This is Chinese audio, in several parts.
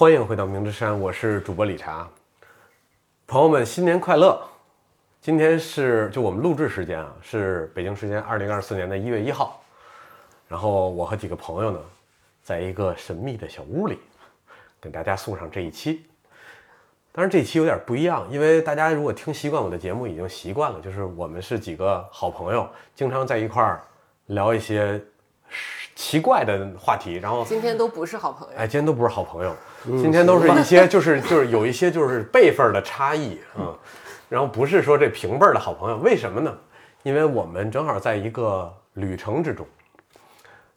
欢迎回到明之山，我是主播理查。朋友们，新年快乐！今天是就我们录制时间啊，是北京时间二零二四年的一月一号。然后我和几个朋友呢，在一个神秘的小屋里，给大家送上这一期。当然这一期有点不一样，因为大家如果听习惯我的节目，已经习惯了，就是我们是几个好朋友，经常在一块儿聊一些奇怪的话题。然后今天都不是好朋友，哎，今天都不是好朋友，今天都是一些就是就是有一些就是辈分的差异啊，然后不是说这平辈儿的好朋友，为什么呢？因为我们正好在一个旅程之中，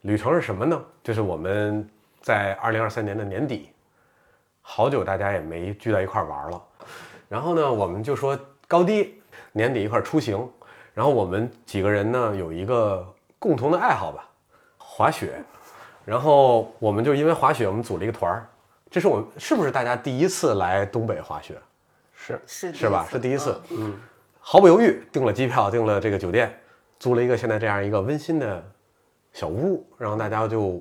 旅程是什么呢？就是我们在二零二三年的年底，好久大家也没聚在一块儿玩了，然后呢，我们就说高低年底一块儿出行，然后我们几个人呢有一个共同的爱好吧，滑雪。然后我们就因为滑雪，我们组了一个团儿。这是我们是不是大家第一次来东北滑雪？是是是吧？是第一次。嗯毫不犹豫订了机票，订了这个酒店，租了一个现在这样一个温馨的小屋，然后大家就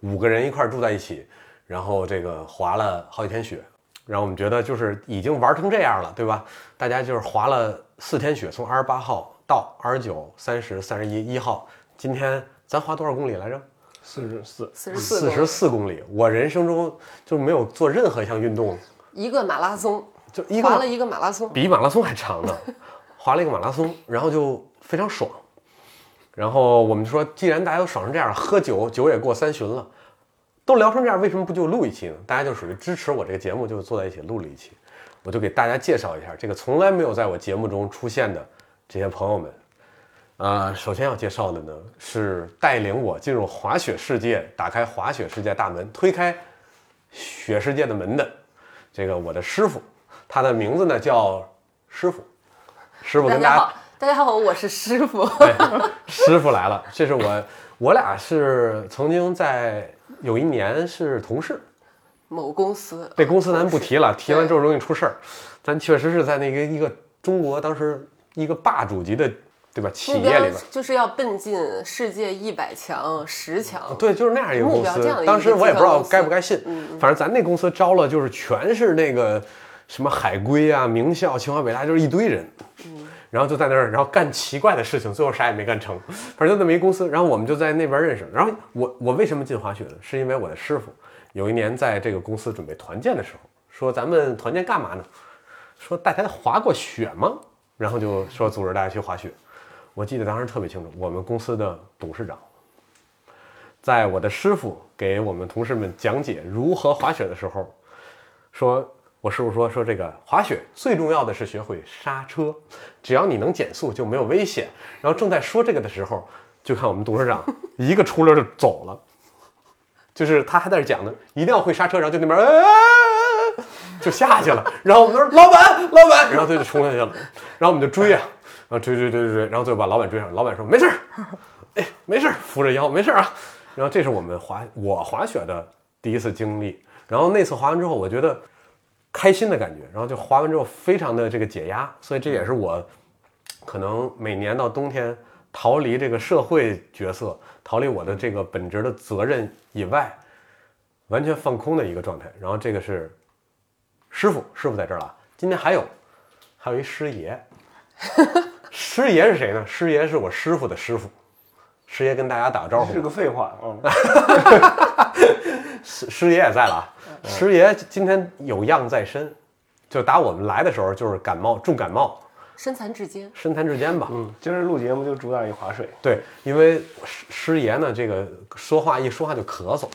五个人一块儿住在一起，然后这个滑了好几天雪，然后我们觉得就是已经玩成这样了，对吧？大家就是滑了四天雪，从二十八号到二十九、三十、三十一、一号，今天咱滑多少公里来着？四十四，四十四四十四公里。我人生中就没有做任何一项运动，一个马拉松，就一个滑了一个马拉松，比马拉松还长呢，滑了一个马拉松，然后就非常爽。然后我们就说，既然大家都爽成这样，喝酒酒也过三巡了，都聊成这样，为什么不就录一期呢？大家就属于支持我这个节目，就坐在一起录了一期。我就给大家介绍一下这个从来没有在我节目中出现的这些朋友们。呃，首先要介绍的呢是带领我进入滑雪世界、打开滑雪世界大门、推开雪世界的门的这个我的师傅，他的名字呢叫师傅。师傅跟大家大家好，大家好，我是师傅。对，师傅来了，这是我，我俩是曾经在有一年是同事，某公司这公司咱不提了，提完之后容易出事儿。咱确实是在那个一个中国当时一个霸主级的，对吧？企业里边，就是要奔进世界一百强、十强。对，就是那样一个公司当时我也不知道该不该信，嗯反正咱那公司招了就是全是那个什么海归啊、名校、清华北大，就是一堆人。嗯然后就在那儿，然后干奇怪的事情，最后啥也没干成，反正就那么一公司。然后我们就在那边认识。然后我我为什么进滑雪呢？是因为我的师傅有一年在这个公司准备团建的时候，说咱们团建干嘛呢？说大家滑过雪吗？然后就说组织大家去滑雪。我记得当时特别清楚，我们公司的董事长，在我的师傅给我们同事们讲解如何滑雪的时候，说，我师傅说说这个滑雪最重要的是学会刹车，只要你能减速就没有危险。然后正在说这个的时候，就看我们董事长一个出溜就走了，就是他还在这讲呢，一定要会刹车，然后就那边、哎就下去了。然后我们说老板老板，然后他就冲下去了，然后我们就追啊，后追追追追追，然后最后把老板追上，老板说没事儿，哎没事儿，扶着腰没事儿啊。然后这是我们滑我滑雪的第一次经历，然后那次滑完之后，我觉得开心的感觉，然后就滑完之后非常的这个解压，所以这也是我可能每年到冬天逃离这个社会角色，逃离我的这个本职的责任以外，完全放空的一个状态。然后这个是师傅，师傅在这儿了，今天还有还有一师爷，师爷是谁呢？师爷是我师傅的师傅，师爷跟大家打个招呼。是个废话，嗯，师师爷也在了啊，师爷今天有恙在身，就打我们来的时候就是感冒，重感冒，身残志坚，身残志坚吧。嗯，今儿录节目就主打一划水，对，因为师师爷呢，这个说话一说话就咳嗽，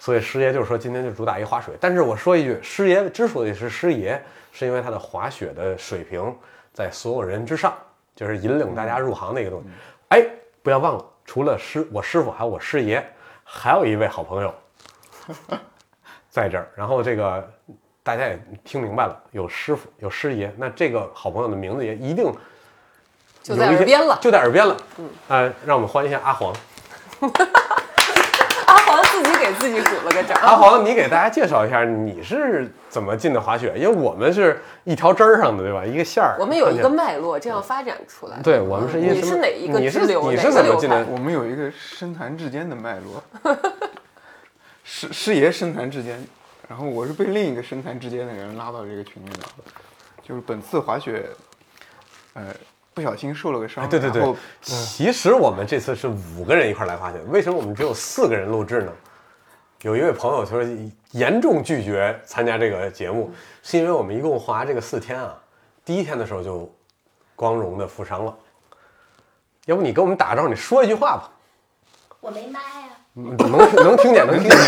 所以师爷就是说今天就主打一划水。但是我说一句，师爷之所以是师爷，是因为他的滑雪的水平在所有人之上，就是引领大家入行的一个东西。哎，不要忘了，除了师我师傅，还有我师爷，还有一位好朋友 在这儿。然后这个大家也听明白了，有师傅，有师爷，那这个好朋友的名字也一定就在耳边了。就在耳边了。嗯，呃，让我们欢迎一下阿黄。给自己鼓了个掌。阿黄，你给大家介绍一下你是怎么进的滑雪？因为我们是一条枝儿上的，对吧？一个线儿。我们有一个脉络，这样发展出来。对我们是因为你什么是哪一个你是支流？你是怎么进的？我们有一个身残志坚的脉络，师师爷身残志坚，然后我是被另一个身残志坚的人拉到这个群里的，就是本次滑雪，呃，不小心受了个伤，哎，对对对，其实我们这次是五个人一块来滑雪，为什么我们只有四个人录制呢？有一位朋友说严重拒绝参加这个节目，是因为我们一共滑这个四天啊，第一天的时候就光荣的负伤了。要不你跟我们打个招呼，你说一句话吧。我没麦啊。嗯能能听见，能听见，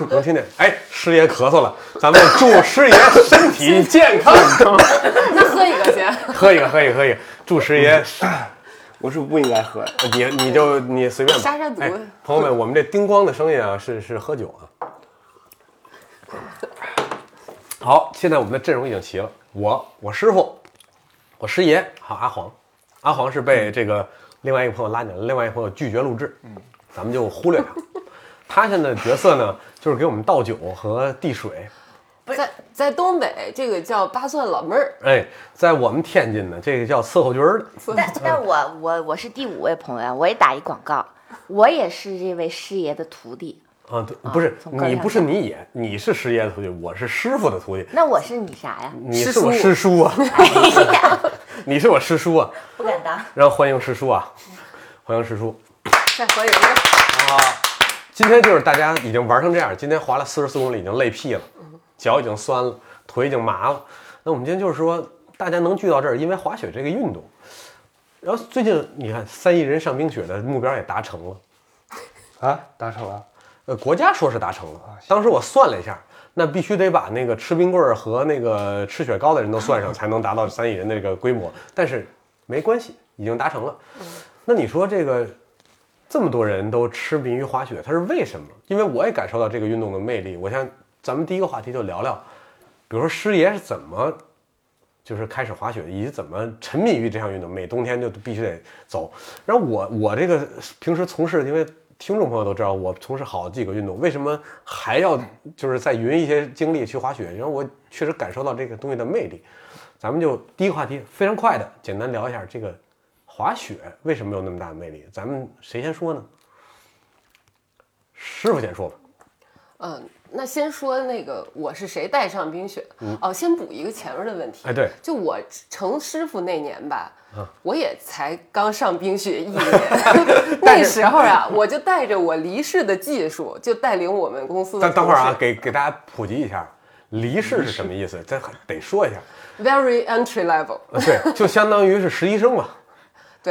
嗯 能听见。哎，师爷咳嗽了，咱们祝师爷身体健康。那喝一个先。喝一个，喝一个，喝一个，祝师爷我是不应该喝的。你你就你随便吧。杀杀毒哎朋友们，我们这叮咣的声音啊，是是喝酒啊。好，现在我们的阵容已经齐了，我我师傅，我师爷，还有阿黄。阿黄是被这个另外一个朋友拉进来，另外一个朋友拒绝录制，嗯，咱们就忽略他。他现在的角色呢，就是给我们倒酒和递水。在在东北，这个叫八蒜老妹儿，哎，在我们天津呢，这个叫伺候军儿的。但但我我我是第五位朋友，我也打一广告，我也是这位师爷的徒弟。啊，对，不是你，不是你也，你是师爷的徒弟，我是师傅的徒弟。那我是你啥呀？你是我师师叔啊，你是我师叔啊，不敢当。然后欢迎师叔啊，欢迎师叔再欢迎一个。啊！今天就是大家已经玩成这样，今天滑了四十四公里，已经累屁了，脚已经酸了，腿已经麻了。那我们今天就是说，大家能聚到这儿，因为滑雪这个运动。然后最近你看，三亿人上冰雪的目标也达成了，啊，达成了。呃，国家说是达成了。当时我算了一下，那必须得把那个吃冰棍儿和那个吃雪糕的人都算上，才能达到三亿人的这个规模。但是没关系，已经达成了。那你说这个这么多人都痴迷于滑雪，它是为什么？因为我也感受到这个运动的魅力。我想咱们第一个话题就聊聊，比如说师爷是怎么就是开始滑雪，以及怎么沉迷于这项运动，每冬天就必须得走。然后我我这个平时从事，因为听众朋友都知道，我从事好几个运动，为什么还要就是在匀一些精力去滑雪？然后我确实感受到这个东西的魅力。咱们就第一个话题非常快的简单聊一下这个滑雪为什么有那么大的魅力？咱们谁先说呢？师傅先说吧。嗯，那先说那个我是谁带上冰雪？哦，先补一个前面的问题。哎，对，就我成师傅那年吧，我也才刚上冰雪一年，那时候啊，我就带着我离世的技术，就带领我们公司的但等会儿啊，给给大家普及一下，离世是什么意思？这得说一下。very entry level。呃对，就相当于是实习生嘛，对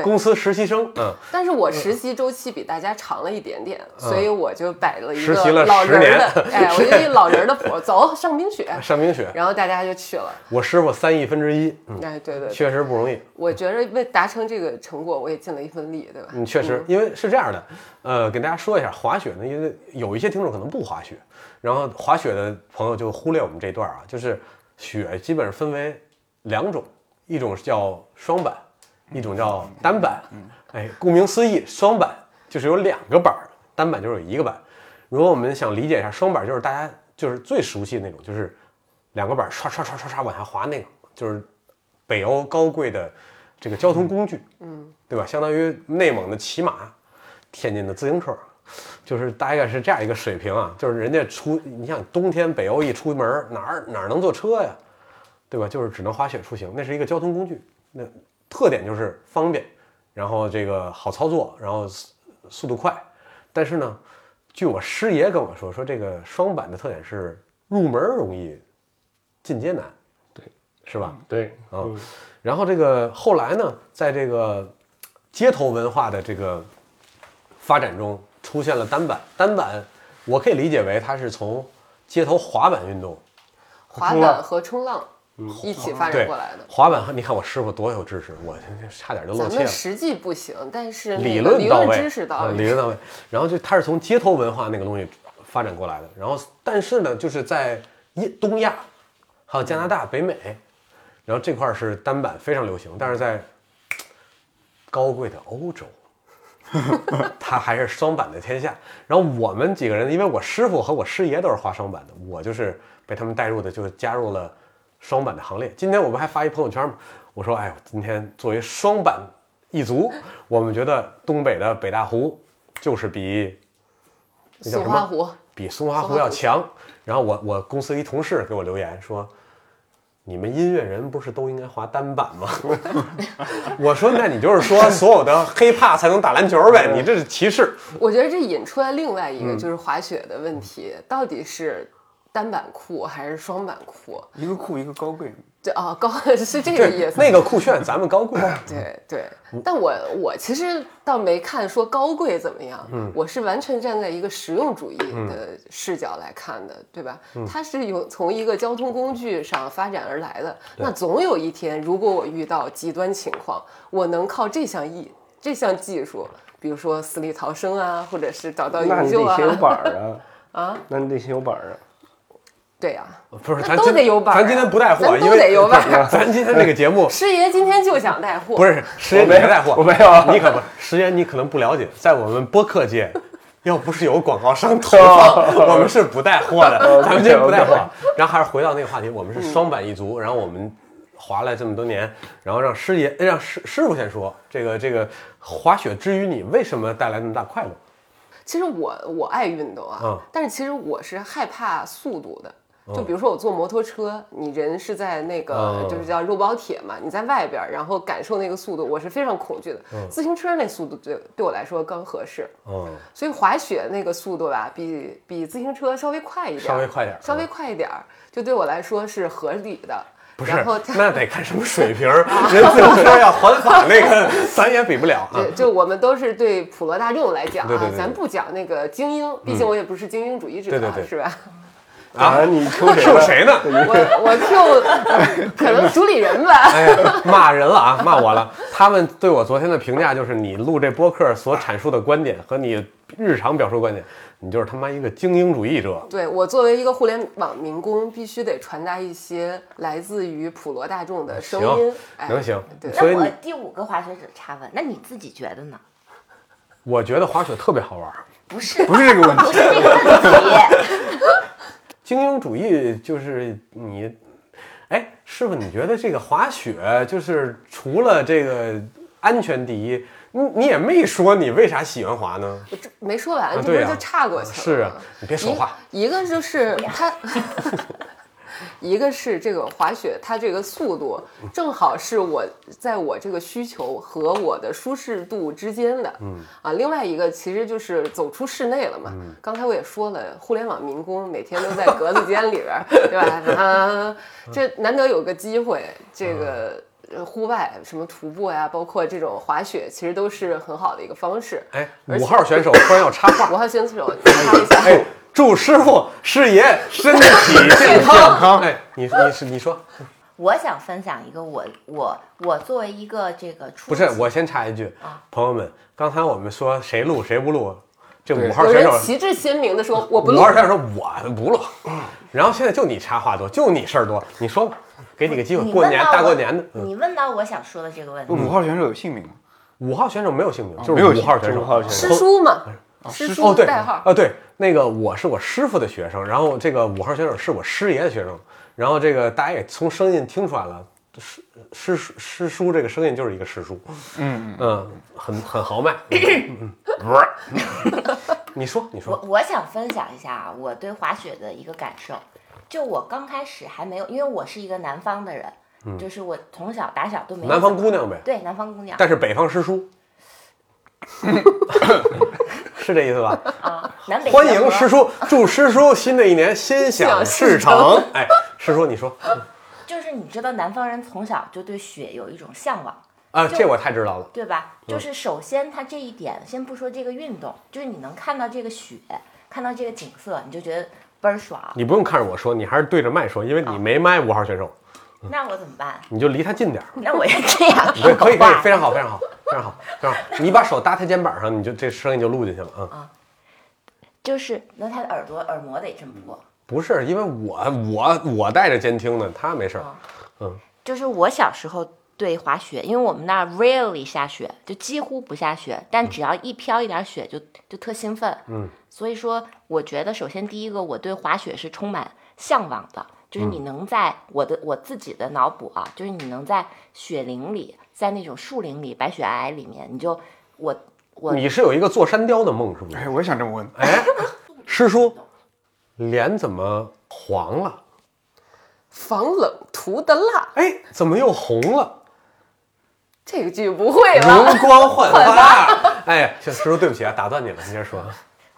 公司实习生，嗯，但是我实习周期比大家长了一点点，所以我就摆了一实习了个老10年人儿的，哎，我就一老人 儿的谱，走上冰雪，上冰雪，然后大家就去了。我师傅三亿分之一，嗯，哎，对对对，确实不容易。我觉得为达成这个成果，我也尽了一份力，对吧？嗯，确实，因为是这样的，呃，给大家说一下滑雪呢，因为有一些听众可能不滑雪，然后滑雪的朋友就忽略我们这一段啊，就是雪基本上分为两种，一种是叫双板，一种叫单板。哎，顾名思义，双板就是有两个板儿，单板就是有一个板。如果我们想理解一下，双板就是大家就是最熟悉的那种，就是两个板儿唰唰唰唰唰往下滑那个，就是北欧高贵的这个交通工具，嗯，对吧？相当于内蒙的骑马，天津的自行车，就是大概是这样一个水平啊。就是人家出，你想冬天北欧一出门儿哪儿哪儿能坐车呀，对吧？就是只能滑雪出行，那是一个交通工具。那特点就是方便，然后这个好操作，然后速速度快。但是呢，据我师爷跟我说，说这个双板的特点是入门容易，进阶难，对，是吧？对，啊嗯然后这个后来呢，在这个街头文化的这个发展中，出现了单板。单板，我可以理解为它是从街头滑板运动，滑板和冲浪一起发展过来的。滑板你看我师傅多有知识，我差点就露咱们怯了。实际不行，但是理论论到位，知识到位。嗯理论到位。然后就他是从街头文化那个东西发展过来的。然后但是呢，就是在一东亚，还有加拿大、北美，然后这块儿是单板非常流行，但是在高贵的欧洲。他还是双板的天下，然后我们几个人，因为我师傅和我师爷都是滑双板的，我就是被他们带入的，就是加入了双板的行列。今天我不还发一朋友圈吗？我说，哎呦，今天作为双板一族，我们觉得东北的北大湖就是比那叫什么？松花湖，比松花湖要强。然后我我公司一同事给我留言说。你们音乐人不是都应该滑单板吗？我说，那你就是说所有的黑怕才能打篮球呗？你这是歧视。我觉得这引出来另外一嗯个就是滑雪的问题，到底是单板裤还是双板裤？一个酷一个高贵，对啊，高 是这个意，思。那个酷炫，咱们高贵。对对，但我我其实倒没看说高贵怎么样，嗯我是完全站在一个实用主义的视角来看的，对吧？它是有从一个交通工具上发展而来的，那总有一天，如果我遇到极端情况，我能靠这项艺这项技术，比如说死里逃生啊，或者是找到那营救啊你得先，有板儿啊。啊，那你得先有板儿啊。对呀、不是，咱都得有板咱今天不带货，咱都因为得有板儿 咱今天这个节目 师爷今天就想带货，不是师爷，没带货，我没有啊。你可不，师爷你可能不了解，在我们播客界，要不是有广告商投放，我们是不带货的，咱们今天不带货。然后还是回到那个话题，我们是双板一族，然后我们滑了这么多年，然后让师爷让师师傅先说，这个这个滑雪之于你为什么带来那么大快乐？其实我我爱运动啊，嗯。但是其实我是害怕速度的。就比如说我坐摩托车，你人是在那个、嗯就是叫肉包铁嘛，你在外边儿，然后感受那个速度，我是非常恐惧的。自行车那速度对对我来说更合适，嗯，所以滑雪那个速度吧，比比自行车稍微快一点儿，稍微快点儿稍微快一点儿，就对我来说是合理的。不是然后，那得看什么水平儿，人自行车要环法那个，咱也比不了啊。就就我们都是对普罗大众来讲啊，对对对对咱不讲那个精英，毕竟我也不是精英主义者，对对对是吧？啊，你 Q 谁呢？我我 Q 可能主理人吧。哎呀，骂人了啊，骂我了。他们对我昨天的评价就是，你录这播客所阐述的观点和你日常表述观点，你就是他妈一个精英主义者。对我作为一个互联网民工，必须得传达一些来自于普罗大众的声音。哎能行对，所以那我第五个滑雪者插问，那你自己觉得呢？我觉得滑雪特别好玩。不是，不是这个问题 不是这个问题。精英主义就是你，哎，师傅，你觉得这个滑雪就是除了这个安全第一，你你也没说你为啥喜欢滑呢？我这没说完，啊对呀这不是就岔过去了吗？是啊，你别说话。一一个就是它，一个是这个滑雪，它这个速度正好是我在我这个需求和我的舒适度之间的。嗯啊，另外一个其实就是走出室内了嘛。刚才我也说了，互联网民工每天都在格子间里边儿，对吧？啊，这难得有个机会，这个。呃户外什么徒步呀，包括这种滑雪，其实都是很好的一个方式。哎，五号选手突然要插话五，号选手插一下，哎，祝师傅师爷身体健康。哎，你你是你说我想分享一个我我我作为一个这个初不是？我先插一句啊，朋友们，刚才我们说谁录谁不录，这五号选手旗帜鲜明的说我不录五号，选手说我不录，然后现在就你插话多，就你事儿多，你说吧，给你个机会，你过年大过年的。嗯你问到我想说的这个问题，五号选手有姓名吗？五号选手没有姓名，就没有是五号选手。五号选师，叔嘛，师哦，叔对，代号。啊，对，那个我是我师傅的学生，然后这个五号选手是我师爷的学生，然后这个大家也从声音听出来了，师师叔师叔这个声音就是一个师叔，嗯，嗯，很很豪迈。你说你说，我我想分享一下啊，我对滑雪的一个感受。就我刚开始还没有，因为我是一个南方的人，就是我从小打小都没南方姑娘呗，对南方姑娘。但是北方师叔，是这意思吧？啊，南北欢迎师叔，祝师叔新的一年心想事成。哎，师叔你说就是你知道南方人从小就对雪有一种向往，啊，这我太知道了。对吧？嗯就是首先它这一点，先不说这个运动，就是你能看到这个雪，看到这个景色，你就觉得倍儿爽。你不用看着我说，你还是对着麦说，因为你没麦五号选手，那我怎么办？你就离他近点儿。那我也这样 对，可以可以，非常好，非常好，非常好，非常好。你把手搭他肩膀上，你就这声音就录进去了啊。就是那他的耳朵耳膜得这么播。不是，因为我我我带着监听呢，他没事儿。嗯就是我小时候对滑雪，因为我们那儿 rarely 下雪，就几乎不下雪，但只要一飘一点雪就就特兴奋。嗯，所以说我觉得首先第一个我对滑雪是充满向往的，就是你能在我的我自己的脑补啊，就是你能在雪林里，在那种树林里、白雪皑皑里面，你就我我你是有一个坐山雕的梦，是不是？哎，我也想这么问。哎，师叔，脸怎么黄了？防冷涂的蜡，哎，怎么又红了？这个句不会了。容光焕 发。哎，行，师叔，对不起啊，打断你了，你接着说。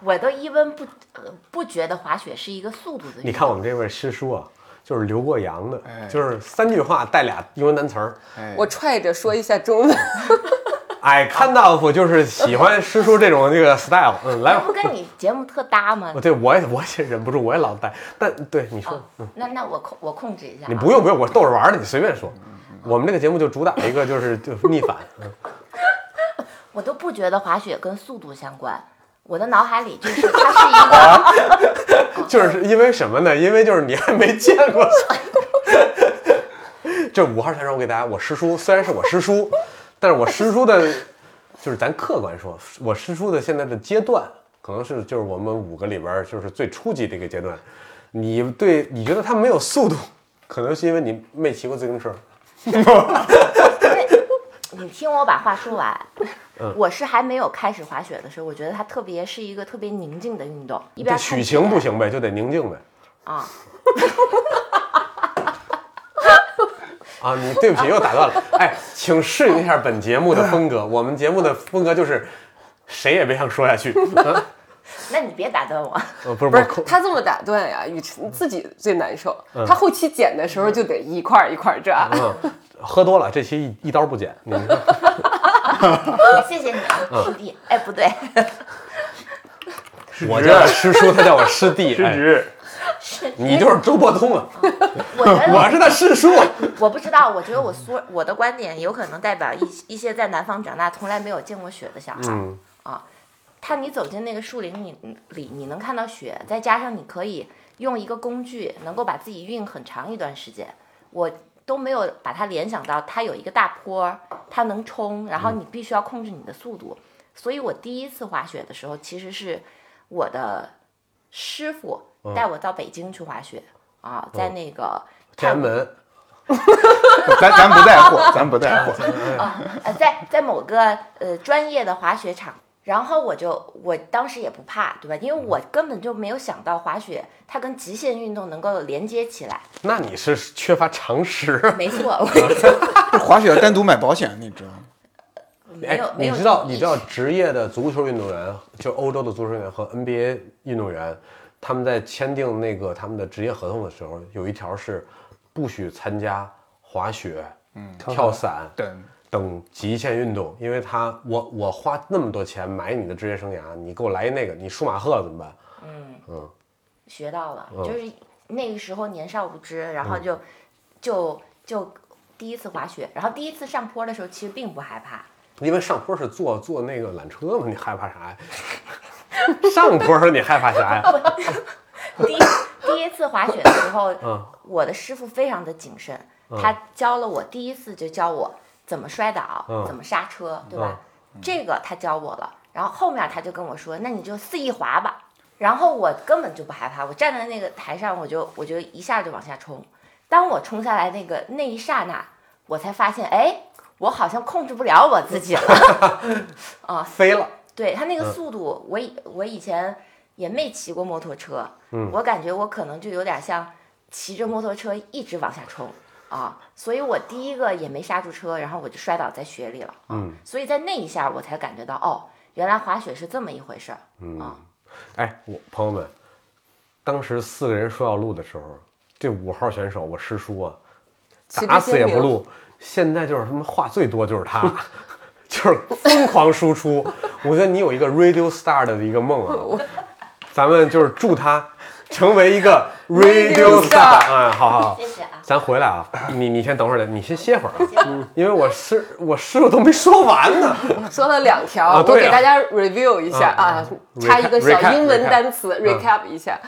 我都一温不呃不觉得滑雪是一个速度的。你看我们这位师叔啊，就是留过洋的，哎就是三句话带俩英文单词儿。哎，我踹着说一下中文，哎，看到我就是喜欢师叔这种那个 style。嗯，来吧这不。跟你节目特搭吗 哦，？对，我也我也忍不住，我也老带。但对你说哦，，那那我控我控制一下啊。你不用不用，我逗着玩儿的，你随便说。我们这个节目就主打一个就是就是逆反。嗯 我都不觉得滑雪跟速度相关。我的脑海里就是他是一个，就是因为什么呢？因为就是你还没见过。这五号选手，我给大家，我师叔虽然是我师叔，但是我师叔的，就是咱客观说，我师叔的现在的阶段，可能是就是我们五个里边就是最初级的一个阶段。你对你觉得他没有速度，可能是因为你没骑过自行车。你听我把话说完。我是还没有开始滑雪的时候，我觉得它特别是一个特别宁静的运动，一边这许晴不行呗，就得宁静呗。啊。啊，你对不起，又打断了。哎，请适应一下本节目的风格。我们节目的风格就是谁也别想说下去。啊 那你别打断我。呃，不是不是他这么打断呀，雨辰自己最难受。他后期剪的时候就得一块儿一块儿抓。嗯，喝多了，这期一一刀不剪。你 谢谢你啊，师弟。哎，不对，我叫他师叔，他叫我师弟。哎，失职，你就是周伯通啊，我觉得我是他师叔。我不知道，我觉得我说我的观点有可能代表一一些在南方长大、从来没有见过雪的小孩。嗯啊，他你走进那个树林里里，你能看到雪，再加上你可以用一个工具能够把自己运很长一段时间，我都没有把它联想到它有一个大坡儿，它能冲，然后你必须要控制你的速度。所以我第一次滑雪的时候，其实是我的师傅带我到北京去滑雪啊，在那个天安门，咱咱不带货，咱不带货。啊，呃，在在某个呃专业的滑雪场，然后我就我当时也不怕，对吧？因为我根本就没有想到滑雪它跟极限运动能够连接起来。那你是缺乏常识。没错，我 滑雪要单独买保险，你知道吗？没有哎，没有你知道你知道职业的足球运动员，就欧洲的足球运动员和 NBA 运动员，他们在签订那个他们的职业合同的时候，有一条是不许参加滑雪、嗯，跳伞等等极限运动，因为他我我花那么多钱买你的职业生涯，你给我来一那个，你舒马赫怎么办？嗯嗯学到了，嗯就是那个时候年少无知，然后就就就第一次滑雪，然后第一次上坡的时候其实并不害怕，因为上坡是坐坐那个缆车嘛，你害怕啥呀？上坡你害怕啥呀？第一第一次滑雪的时候，嗯我的师傅非常的谨慎，他教了我第一次就教我怎么摔倒，嗯怎么刹车，对吧？这个他教我了，然后后面他就跟我说，那你就肆意滑吧。然后我根本就不害怕，我站在那个台上，我就我就一下就往下冲。当我冲下来那个那一刹那，我才发现，哎，我好像控制不了我自己了。啊飞了。对他那个嗯速度，我以我以前也没骑过摩托车，嗯我感觉我可能就有点像骑着摩托车一直往下冲啊，所以我第一个也没刹住车，然后我就摔倒在雪里了，啊、嗯所以在那一下我才感觉到，哦，原来滑雪是这么一回事儿，嗯啊，哎，我朋友们，当时四个人说要录的时候，这五号选手我师叔啊，打死也不录。现在就是他妈话最多就是他，就是疯狂输出。我觉得你有一个 radio star 的一个梦啊，咱们就是祝他成为一个 radio star。哎，好好好，谢谢啊。咱回来啊，你你先等会儿，你先歇会儿啊，因为我师我师傅都没说完呢。说了两条，我给大家 review 一下啊插一个小英文单词嗯 recap 一下。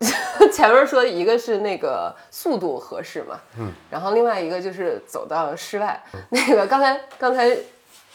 前面说一个是那个速度合适嘛，嗯，然后另外一个就是走到室外。那个刚才刚才师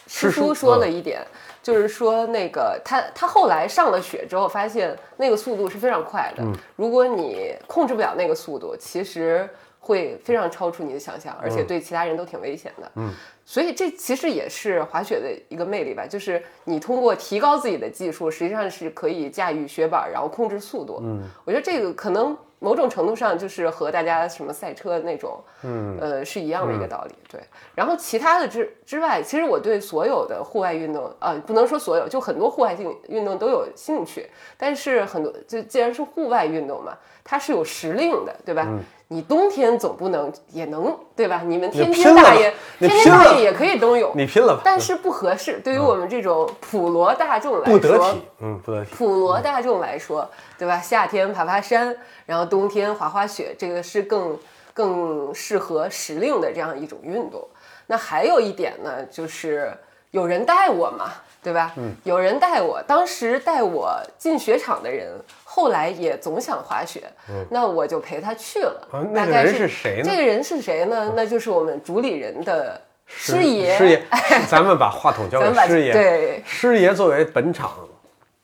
师叔叔说了嗯一点，就是说那个他他后来上了雪之后，发现那个速度是非常快的。如果你控制不了那个速度，其实会非常超出你的想象，而且对其他人都挺危险的。嗯，所以这其实也是滑雪的一个魅力吧，就是你通过提高自己的技术，实际上是可以驾驭雪板，然后控制速度。嗯，我觉得这个可能某种程度上就是和大家什么赛车那种，嗯，呃，是一样的一个道理。对，然后其他的之之外，其实我对所有的户外运动，呃，不能说所有，就很多户外性运动都有兴趣。但是很多就既然是户外运动嘛，它是有时令的，对吧？你冬天总不能也能对吧？你们天拼了吧津大爷，天天津大爷也可以冬泳，你拼了吧，但是不合适。对于我们这种普罗大众来说，不得体，嗯，不得体。普罗大众来说，对吧？夏天爬爬山，然后冬天滑滑雪，这个是更更适合时令的这样一种运动。那还有一点呢，就是有人带我嘛，对吧？嗯，有人带我，当时带我进雪场的人，后来也总想滑雪，那我就陪他去了。啊那个人是是谁呢这个人是谁呢？那就是我们主理人的师爷。师爷，咱们把话筒交给师爷。对师爷作为本场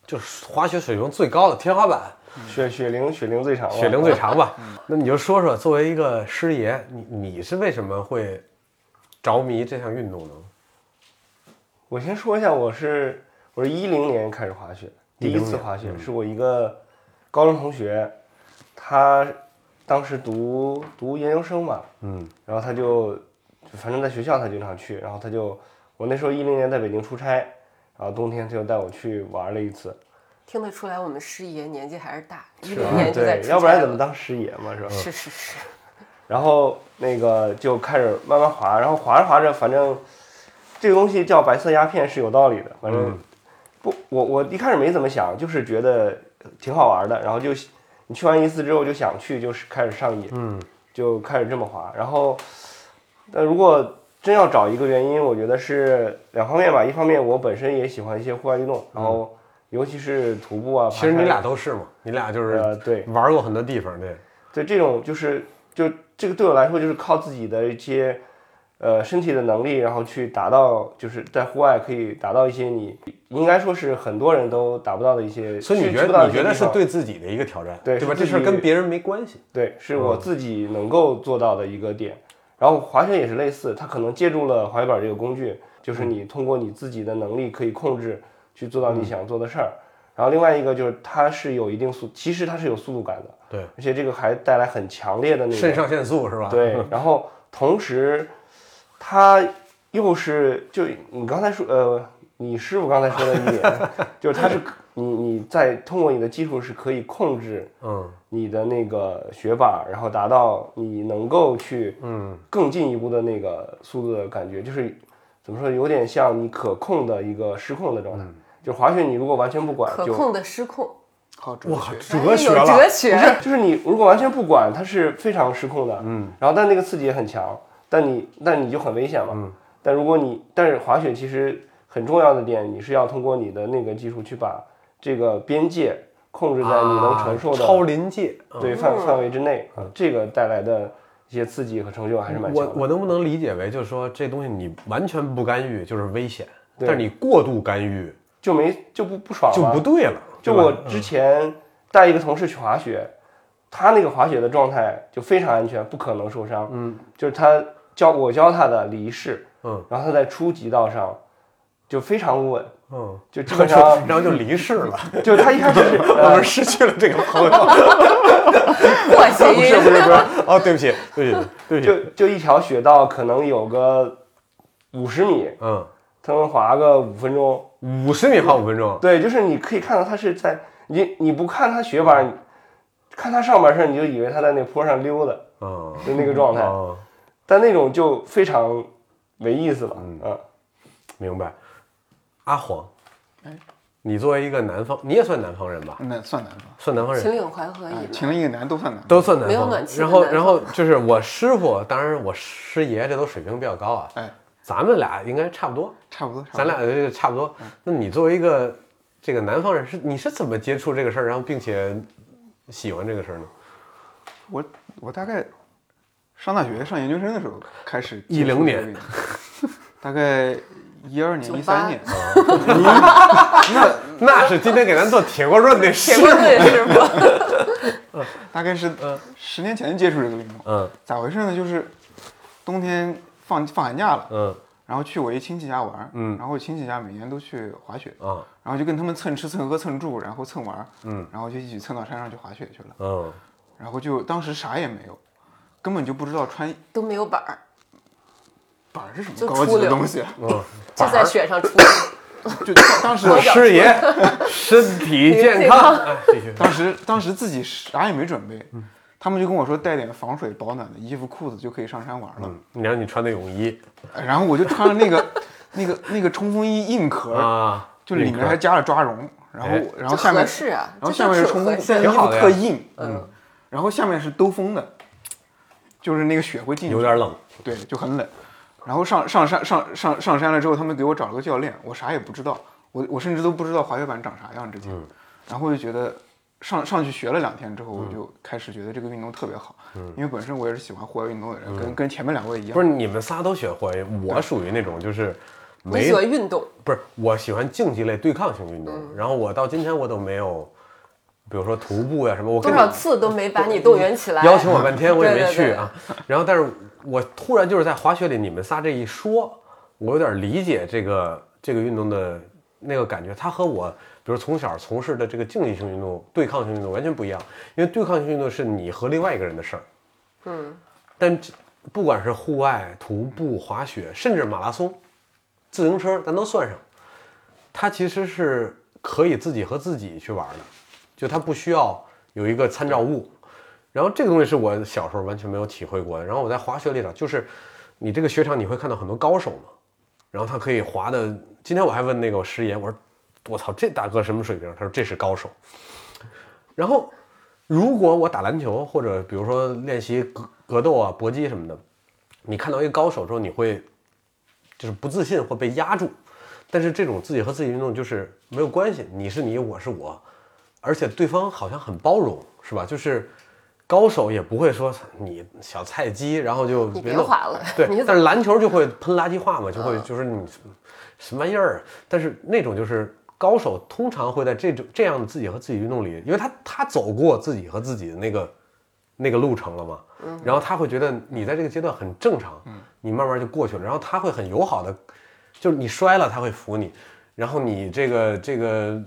就是滑雪水平最高的天花板，雪雪龄雪龄最长，雪龄最长吧？那你就说说，作为一个师爷，你你是为什么会着迷这项运动呢？我先说一下，我是我是一零年开始滑雪，第一次滑雪是我一个高中同学，他当时读读研究生嘛，嗯，然后他就就反正在学校他经常去，然后他就我那时候一零年在北京出差，然后冬天他就带我去玩了一次，听得出来，我们师爷年纪还是大，一是零年就在对，出要不然怎么当师爷嘛，是吧？是是是，然后那个就开始慢慢滑，然后滑着滑着，反正这个东西叫白色鸦片是有道理的。反正、嗯不，我我一开始没怎么想，就是觉得挺好玩的，然后就你去完一次之后就想去，就是开始上瘾，嗯，就开始这么滑。然后，那如果真要找一个原因，我觉得是两方面吧。一方面我本身也喜欢一些户外运动，然后尤其是徒步啊。其实你俩都是嘛，你俩就是呃对玩过很多地方，对，对这种就是就这个对我来说就是靠自己的一些呃身体的能力，然后去达到就是在户外可以达到一些你应该说是很多人都达不到的一些，所以你觉得你觉得是对自己的一个挑战，对？对是自己这事儿跟别人没关系，对，是我自己能够做到的一个点。然后滑雪也是类似，它可能借助了滑雪板这个工具，就是你通过你自己的能力可以控制去做到你想做的事儿。然后另外一个就是它是有一定速，其实它是有速度感的，对，而且这个还带来很强烈的那个肾上腺素是吧？对，然后同时，他又是就你刚才说，呃，你师傅刚才说的一点，就是他是你你在通过你的技术是可以控制嗯。你的那个雪板，然后达到你能够去嗯。更进一步的那个速度的感觉，就是怎么说，有点像你可控的一个失控的状态。就滑雪，你如果完全不管，就可控的失控，好哲哇，学。哎有哲学。了，哲学，就是你如果完全不管，它是非常失控的，嗯，然后但那个刺激也很强，但你但你就很危险嘛，嗯，但如果你但是滑雪其实很重要的点，你是要通过你的那个技术去把这个边界控制在你能承受的、啊超临界，嗯。对范范围之内，啊，这个带来的一些刺激和成就还是蛮强的。我我能不能理解为，就是说这东西你完全不干预就是危险，对。但是你过度干预就没就不不爽就不对了。就我之前带一个同事去滑雪，他那个滑雪的状态就非常安全，不可能受伤。嗯，就是他教我教他的离式，嗯，然后他在初级道上就非常稳，嗯，就基然后就本上然后就离世了，就他一开始是 我呃们失去了这个朋友。破谐不是音，不是不是，哦，对不起，对不起，对不就起，就就一条雪道可能有个五十米，嗯，他能滑个五分钟。五十米滑五分钟，对，就是你可以看到他是在你你不看他雪板，看他上半身你就以为他在那坡上溜达，嗯，就那个状态。哦但那种就非常没意思了，嗯，明白。阿黄，你作为一个南方，你也算南方人吧？那算南方，算南方人，秦岭淮河以南，秦岭以南都算南方。都算南没有方暖气然后，然后就是我师傅，当然我师爷这都水平比较高啊。哎，咱们俩应该差不多，差不多。差不多咱俩这个差不多。那你作为一个这个南方人，是你是怎么接触这个事儿，然后并且喜欢这个事儿呢？我我大概上大学、上研究生的时候开始10接触这个年，大概一二年、一三年，那 那是今天给咱做铁锅炖的师铁锅炖师傅，大概是十年前接触这个运动。嗯咋回事呢？就是冬天放放寒假了，嗯然后去我一亲戚家玩，嗯，然后亲戚家每年都去滑雪，啊，然后就跟他们蹭吃蹭喝蹭住，然后蹭玩，嗯，然后就一起蹭到山上去滑雪去了，嗯，然后就当时啥也没有，根本就不知道穿都没有板儿，板儿是什么高级的东西，就在雪上 出。就当当时 我师爷身体健康，哎，当时当时自己啥也没准备，他们就跟我说带点防水保暖的衣服裤子就可以上山玩了，你让你穿的泳衣然后我就穿了那个那个那个冲锋衣硬壳，啊，就里面还加了抓绒，然后然后下面合适啊，然后下面是冲锋，就是合适现在衣服特硬，嗯，然后下面是兜风的，就是那个雪会进去，有点冷，对，就很冷。然后上上山上上上山了之后，他们给我找了个教练，我啥也不知道，我我甚至都不知道滑雪板长啥样之前，然后就觉得上上去学了两天之后，我就开始觉得这个运动特别好，因为本身我也是喜欢户外运动的人，跟跟前面两位一样，不是你们仨都学会，我属于那种就是没喜欢运动，不是我喜欢竞技类对抗性运动，然后我到今天我都没有，比如说徒步呀、什么，我多少次都没把你动员起来。邀请我半天我也没对对对去啊。然后但是我突然就是在滑雪里你们仨这一说，我有点理解这个这个运动的那个感觉，它和我比如从小从事的这个竞技性运动、对抗性运动完全不一样，因为对抗性运动是你和另外一个人的事儿，嗯，但这不管是户外、徒步、滑雪，甚至马拉松、自行车，咱都算上，它其实是可以自己和自己去玩的，就它不需要有一个参照物。然后这个东西是我小时候完全没有体会过的。然后我在滑雪里头，就是你这个雪场你会看到很多高手嘛，然后他可以滑的。今天我还问那个我师爷，我说我操，这大哥什么水平？他说这是高手。然后如果我打篮球或者比如说练习格格斗啊、搏击什么的，你看到一个高手之后，你会就是不自信或被压住。但是这种自己和自己运动就是没有关系，你是你，我是我，而且对方好像很包容，是吧？就是高手也不会说你小菜鸡，然后就你别弄对，但是篮球就会喷垃圾话嘛，就会嗯就是你什么玩意儿啊？但是那种就是高手通常会在这种这样的自己和自己运动里，因为他他走过自己和自己的那个那个路程了嘛，然后他会觉得你在这个阶段很正常，你慢慢就过去了，然后他会很友好的，就是你摔了他会扶你，然后你这个这个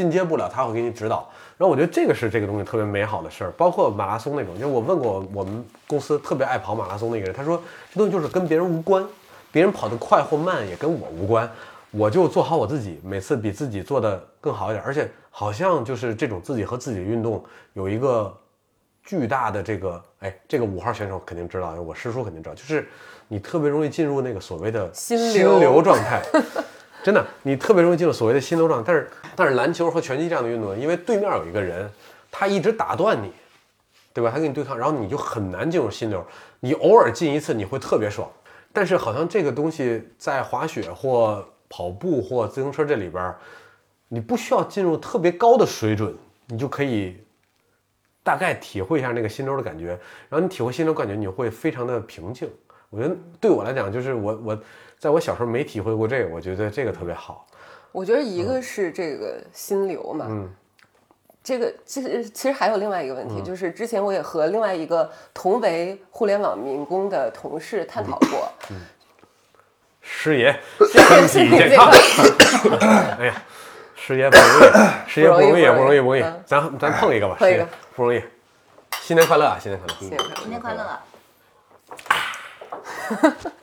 进阶不了，他会给你指导。然后我觉得这个是这个东西特别美好的事儿，包括马拉松那种，就是我问过我们公司特别爱跑马拉松的一个人，他说这东西就是跟别人无关，别人跑得快或慢也跟我无关，我就做好我自己，每次比自己做的更好一点，而且好像就是这种自己和自己的运动有一个巨大的这个，哎，这个五号选手肯定知道，我师叔肯定知道，就是你特别容易进入那个所谓的心流状态。真的，你特别容易进入所谓的心流状态。但是，但是篮球和拳击这样的运动，因为对面有一个人，他一直打断你，对吧？他跟你对抗，然后你就很难进入心流。你偶尔进一次，你会特别爽。但是好像这个东西在滑雪或跑步或自行车这里边，你不需要进入特别高的水准，你就可以大概体会一下那个心流的感觉。然后你体会心流感觉，你会非常的平静。我觉得对我来讲，就是我我在我小时候没体会过这个，我觉得这个特别好。我觉得一个是这个心流嘛，嗯这个其实其实还有另外一个问题，就是之前我也和另外一个同为互联网民工的同事探讨过，师爷身体健康。哎呀，师爷不容易，师爷不容易，不容易，不容易嗯。咱咱碰一个吧，碰一个师爷不容易。新年快乐啊！新年快乐！新年快乐新年快乐！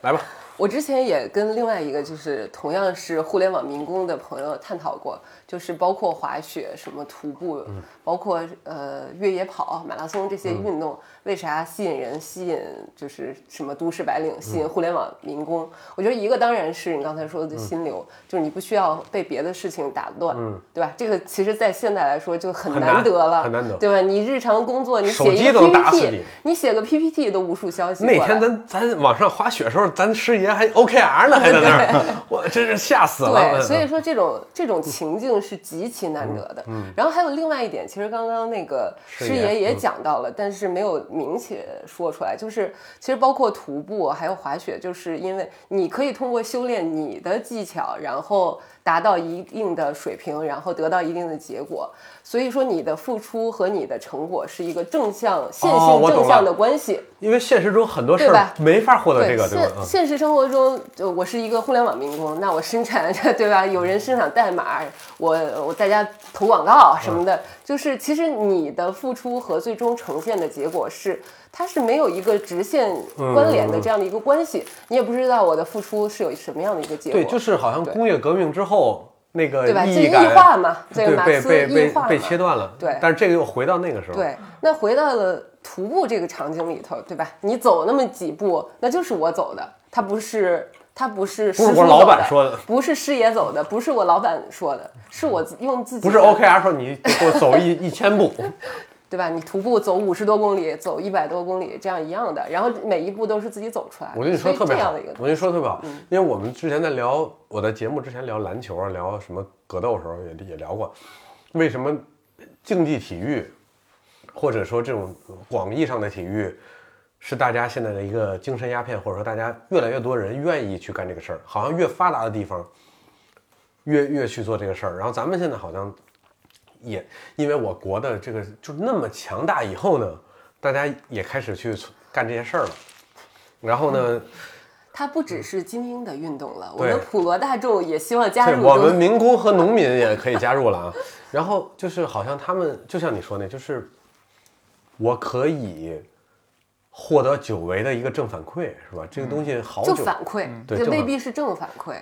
来吧，我之前也跟另外一个就是同样是互联网民工的朋友探讨过，就是包括滑雪、什么徒步，包括呃越野跑、马拉松这些运动，为啥吸引人？吸引就是什么都市白领，吸引互联网民工？我觉得一个当然是你刚才说的心流，就是你不需要被别的事情打断，对吧？这个其实在现在来说就很很难难得了，很难得对吧？你日常工作你手写一个 PPT，你你写个 PPT 都无数消息。那天咱咱网上滑雪的时候，咱师爷还 OKR 呢，还在那儿，我真是吓死了。对，嗯所以说这种这种情境是极其难得的。嗯然后还有另外一点，其实刚刚那个师爷师爷也讲到了，但是没有明确说出来，就是其实包括徒步还有滑雪，就是因为你可以通过修炼你的技巧，然后。达到一定的水平，然后得到一定的结果。所以说，你的付出和你的成果是一个正向、线哦性正向的关系。因为现实中很多事儿没法获得这个，对现现实生活中，就我是一个互联网民工，那我生产 对吧？有人生产代码，我我大家投广告什么的，就是其实你的付出和最终呈现的结果是，它是没有一个直线关联的这样的一个关系，你也不知道我的付出是有什么样的一个结果。对，就是好像工业革命之后那个对吧？这异意义感化嘛，这对个马斯被被被被切断了。对但是这个又回到那个时候。对，那回到了徒步这个场景里头，对吧？你走那么几步，那就是我走的，它不是，他不是不是我老师叔走板说的，不是师爷走的，不是我老板说的，是我用自己不是的 OKR 说你给我走一一千步，对吧？你徒步走五十多公里，走一百多公里，这样一样的，然后每一步都是自己走出来的。我跟你说特别好，我跟你说特别好，因为我们之前在聊我在节目之前聊篮球啊，聊什么格斗的时候也也聊过，为什么竞技体育或者说这种广义上的体育是大家现在的一个精神鸦片，或者说大家越来越多人愿意去干这个事儿，好像越发达的地方越越去做这个事儿，然后咱们现在好像也因为我国的这个就那么强大以后呢，大家也开始去干这些事儿了。然后呢，它不只是精英的运动了，我们普罗大众也希望加，入我们。民工和农民也可以加入了啊。然后就是好像他们就像你说那，就是我可以获得久违的一个正反馈，是吧？这个东西好就久，反馈，这对正反未必是正反馈。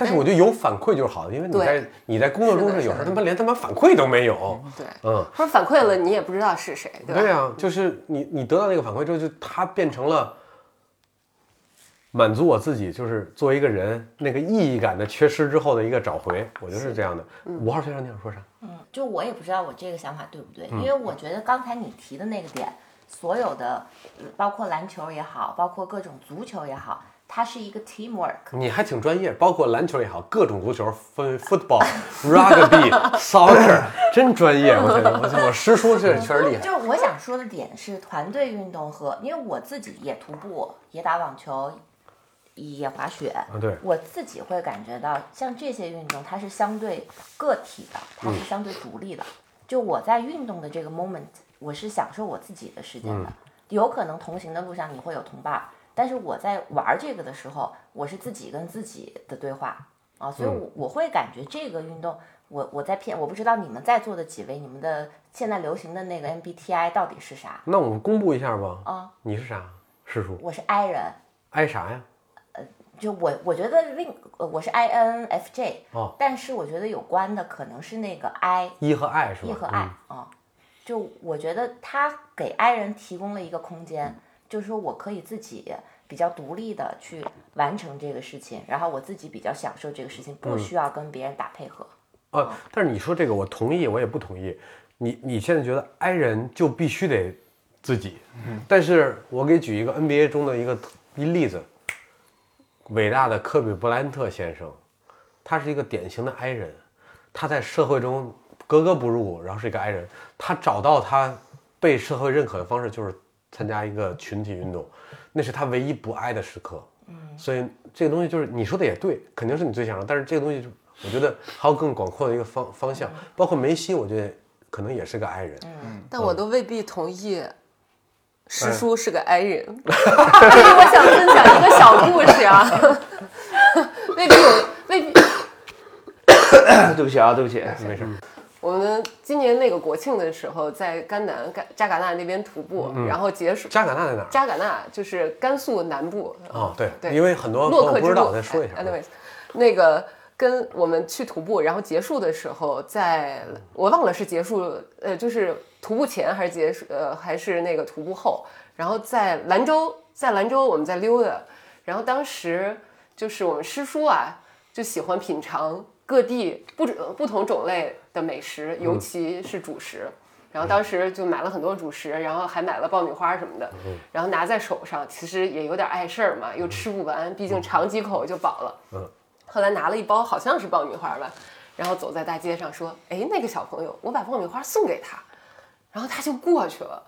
但是我觉得有反馈就是好的，因为你在你在工作中是的有时候他妈连他妈反馈都没有，对，嗯。或者反馈了你也不知道是谁，对吧？对啊，就是你你得到那个反馈之后，就它变成了满足我自己，就是作为一个人那个意义感的缺失之后的一个找回，我觉得是这样的。五号先生，你想说啥？嗯，就我也不知道我这个想法对不对，因为我觉得刚才你提的那个点，所有的呃包括篮球也好，包括各种足球也好，它是一个 teamwork。你还挺专业，包括篮球也好，各种足球，分 football、rugby、soccer，真专业。我觉得，我我师叔这确实厉害。就是我想说的点是团队运动和，因为我自己也徒步，也打网球，也滑雪，啊，对，我自己会感觉到，像这些运动，它是相对个体的，它嗯是相对独立的。就我在运动的这个 moment，我是享受我自己的时间的。嗯有可能同行的路上你会有同伴儿，但是我在玩这个的时候，我是自己跟自己的对话啊，所以嗯我我会感觉这个运动，我我在骗，我不知道你们在座的几位，你们的现在流行的那个 MBTI 到底是啥？那我们公布一下吧。啊，你是啥？师叔？我是 I 人，I 啥呀？呃就我我觉得另呃我是 INFJ，哦但是我觉得有关的可能是那个 I 一和 I 是吧？一和 I 啊、就我觉得他给 I 人提供了一个空间，就是说我可以自己比较独立的去完成这个事情，然后我自己比较享受这个事情，不需要跟别人打配合。啊，但是你说这个我同意，我也不同意。你你现在觉得 I 人就必须得自己，嗯但是我给举一个 NBA 中的一个一例子，伟大的科比布莱恩特先生，他是一个典型的 I 人，他在社会中格格不入，然后是一个 I 人，他找到他被社会认可的方式就是参加一个群体运动，那是他唯一不爱的时刻。嗯所以这个东西就是你说的也对，肯定是你最想要，但是这个东西就我觉得还有更广阔的一个方方向，包括梅西，我觉得可能也是个 I 人。嗯但我都未必同意。师哎叔是个 I 人，所 以我想分享一个小故事啊，未必有，未必。对不起啊，对不起，没事，我们今年那个国庆的时候，在甘南甘扎尕那那边徒步，然后结束。扎尕那在哪儿？扎尕那就是甘肃南部，哦，对，对因为很多朋洛克之路。友不知道，再说一下。哎 anyways，那个跟我们去徒步，然后结束的时候在，我忘了是结束，呃，就是徒步前还是结束，呃，还是那个徒步后，然后在兰州，在兰州我们在溜达，然后当时就是我们师叔啊，就喜欢品尝各地不不同种类的美食，尤其是主食。然后当时就买了很多主食，然后还买了爆米花什么的，然后拿在手上，其实也有点碍事儿嘛，又吃不完，毕竟尝几口就饱了。嗯。后来拿了一包好像是爆米花吧，然后走在大街上说：“哎，那个小朋友，我把爆米花送给他。”然后他就过去了，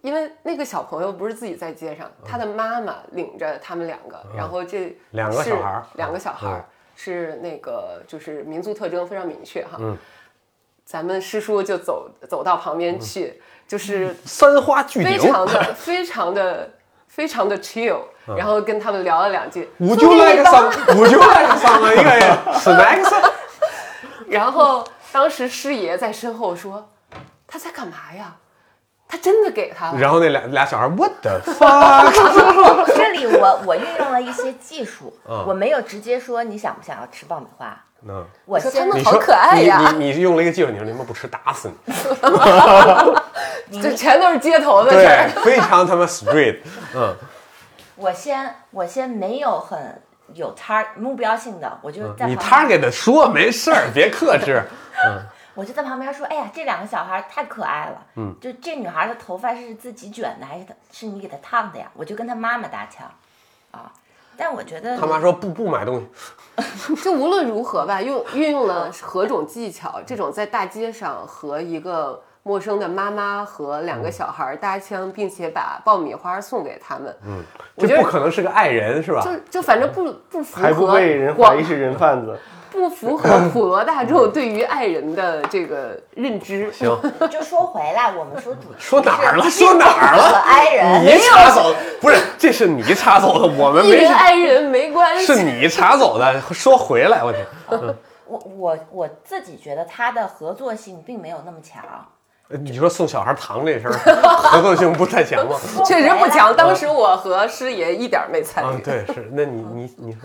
因为那个小朋友不是自己在街上，他的妈妈领着他们两个，然后这两个小孩儿。两个小孩是那个就是民族特征非常明确哈。嗯咱们师叔就走走到旁边去，就是 三花聚非，常的非常的非常的 chill，然后跟他们聊了两句。我就来个三，我就来个三个一个 snacks，然后当时师爷在身后说：“他在干嘛呀？他真的给他了。然后那俩俩小孩 what the fuck，这里我我运用了一些技术，嗯我没有直接说你想不想要吃爆米花，嗯，我先说他们你好可爱呀。你你你用了一个技术，你说你们不吃打死你，这全都是街头的事儿。对，非常他妈 straight，嗯，我先我先没有很有 tar 目标性的，我就在嗯你旁边。target 说没事儿，别克制，嗯。我就在旁边说，哎呀，这两个小孩太可爱了，嗯，就这女孩的头发是自己卷的还是她是你给她烫的呀？我就跟她妈妈搭腔，啊，但我觉得他妈说不不买东西，就无论如何吧，用运用了何种技巧，这种在大街上和一个陌生的妈妈和两个小孩搭腔，并且把爆米花送给他们，嗯，我这觉得不可能是个爱人是吧？就就反正不不符还不合被人怀疑是人贩子。不符合普罗大众对于爱人的这个认知。行，就说回来，我们说主题说哪儿了？说哪儿和了？爱人你插走，不是，这是你插走的，我们艺没人爱人没关 系，是你插走的。说回来，我天，我我我自己觉得他的合作性并没有那么强。你说送小孩糖这事儿合作性不太强吗？确实不强。当时我和师爷一点没参与。，嗯对，是，那你你你说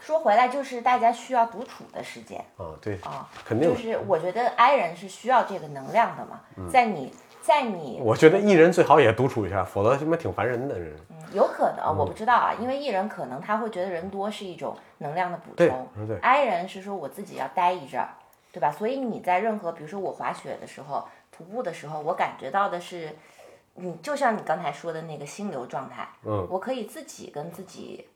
说回来，就是大家需要独处的时间。啊，对，啊，肯定。就是我觉得 I 人是需要这个能量的嘛，嗯。在你在你我觉得艺人最好也独处一下，否则他妈挺烦人的。人有可嗯。能我不知道啊，因为艺人可能他会觉得人多是一种能量的补充。嗯对，I 人是说我自己要待一阵儿，对吧？所以你在任何比如说我滑雪的时候、徒步的时候，我感觉到的是，你就像你刚才说的那个心流状态，嗯。我可以自己跟自己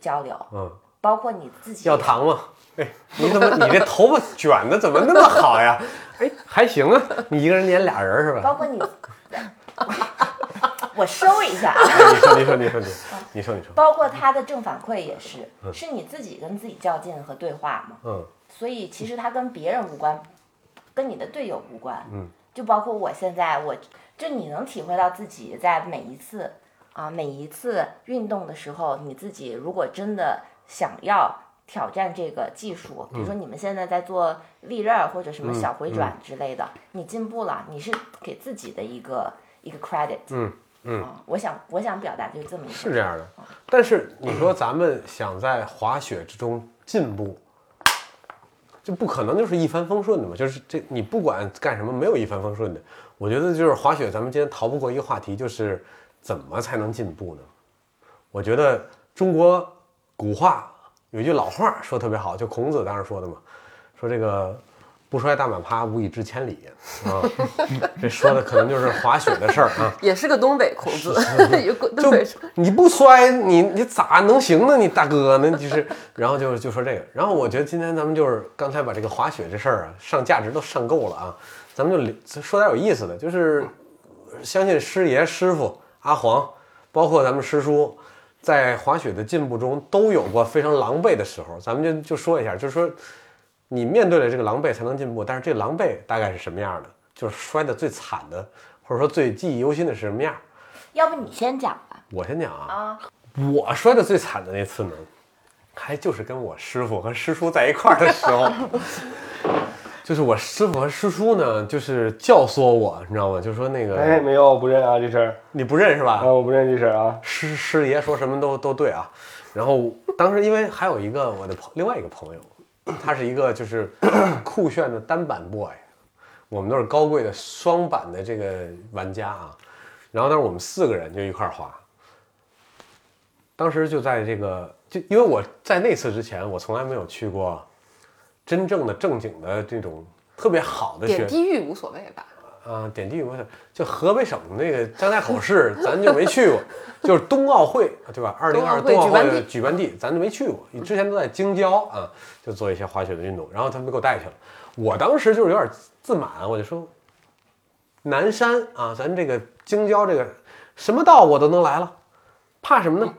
交流，嗯，包括你自己要糖吗？哎，你怎么你这头发卷的怎么那么好呀？哎，还行啊，你一个人撵俩人是吧？包括你，我收一下你说你说你说你你说 你说，包括他的正反馈也是，是你自己跟自己较劲和对话嘛。嗯所以其实他跟别人无关，跟你的队友无关。嗯，就包括我现在，我就你能体会到自己在每一次啊每一次运动的时候，你自己如果真的想要挑战这个技术，比如说你们现在在做立刃或者什么小回转之类的，你进步了，你是给自己的一个一个 credit。嗯嗯啊，我想我想表达就是这么一个。是这样的。但是你说咱们想在滑雪之中进步，就不可能就是一帆风顺的嘛？就是这你不管干什么，没有一帆风顺的。我觉得就是滑雪，咱们今天逃不过一个话题，就是怎么才能进步呢？我觉得中国古话有一句老话说得特别好，就孔子当时说的嘛，说这个不摔大马趴，无以至千里啊。这说的可能就是滑雪的事儿啊。也是个东北孔子，就你不摔，你你咋能行呢？你大哥呢？就是，然后就就说这个，然后我觉得今天咱们就是刚才把这个滑雪这事儿啊，上价值都上够了啊，咱们就聊说点有意思的，就是相信师爷、师傅、阿黄，包括咱们师叔，在滑雪的进步中都有过非常狼狈的时候，咱们就就说一下，就是说你面对了这个狼狈才能进步，但是这狼狈大概是什么样的？就是摔得最惨的，或者说最记忆犹新的是什么样？要不你先讲吧。我先讲啊，啊，我摔得最惨的那次呢，还就是跟我师傅和师叔在一块儿的时候，就是我师傅和师叔呢，就是教唆我，你知道吗？就说那个、哎，没有，我不认啊这事儿你不认是吧？啊，我不认这事儿啊。师师爷说什么都都对啊。然后当时因为还有一个我的朋另外一个朋友，他是一个就是酷炫的单板 boy，我们都是高贵的双板的这个玩家啊。然后当时我们四个人就一块儿滑，当时就在这个就因为我在那次之前我从来没有去过真正的正经的这种特别好的雪点地域无所谓吧？啊，点地域我想就河北省那个张家口市，咱就没去过，就是冬奥会对吧？二零二冬奥会的举办地，咱就没去过。你之前都在京郊啊，就做一些滑雪的运动，然后他们给我带去了。我当时就是有点自满，我就说，南山啊，咱这个京郊这个什么道我都能来了，怕什么呢？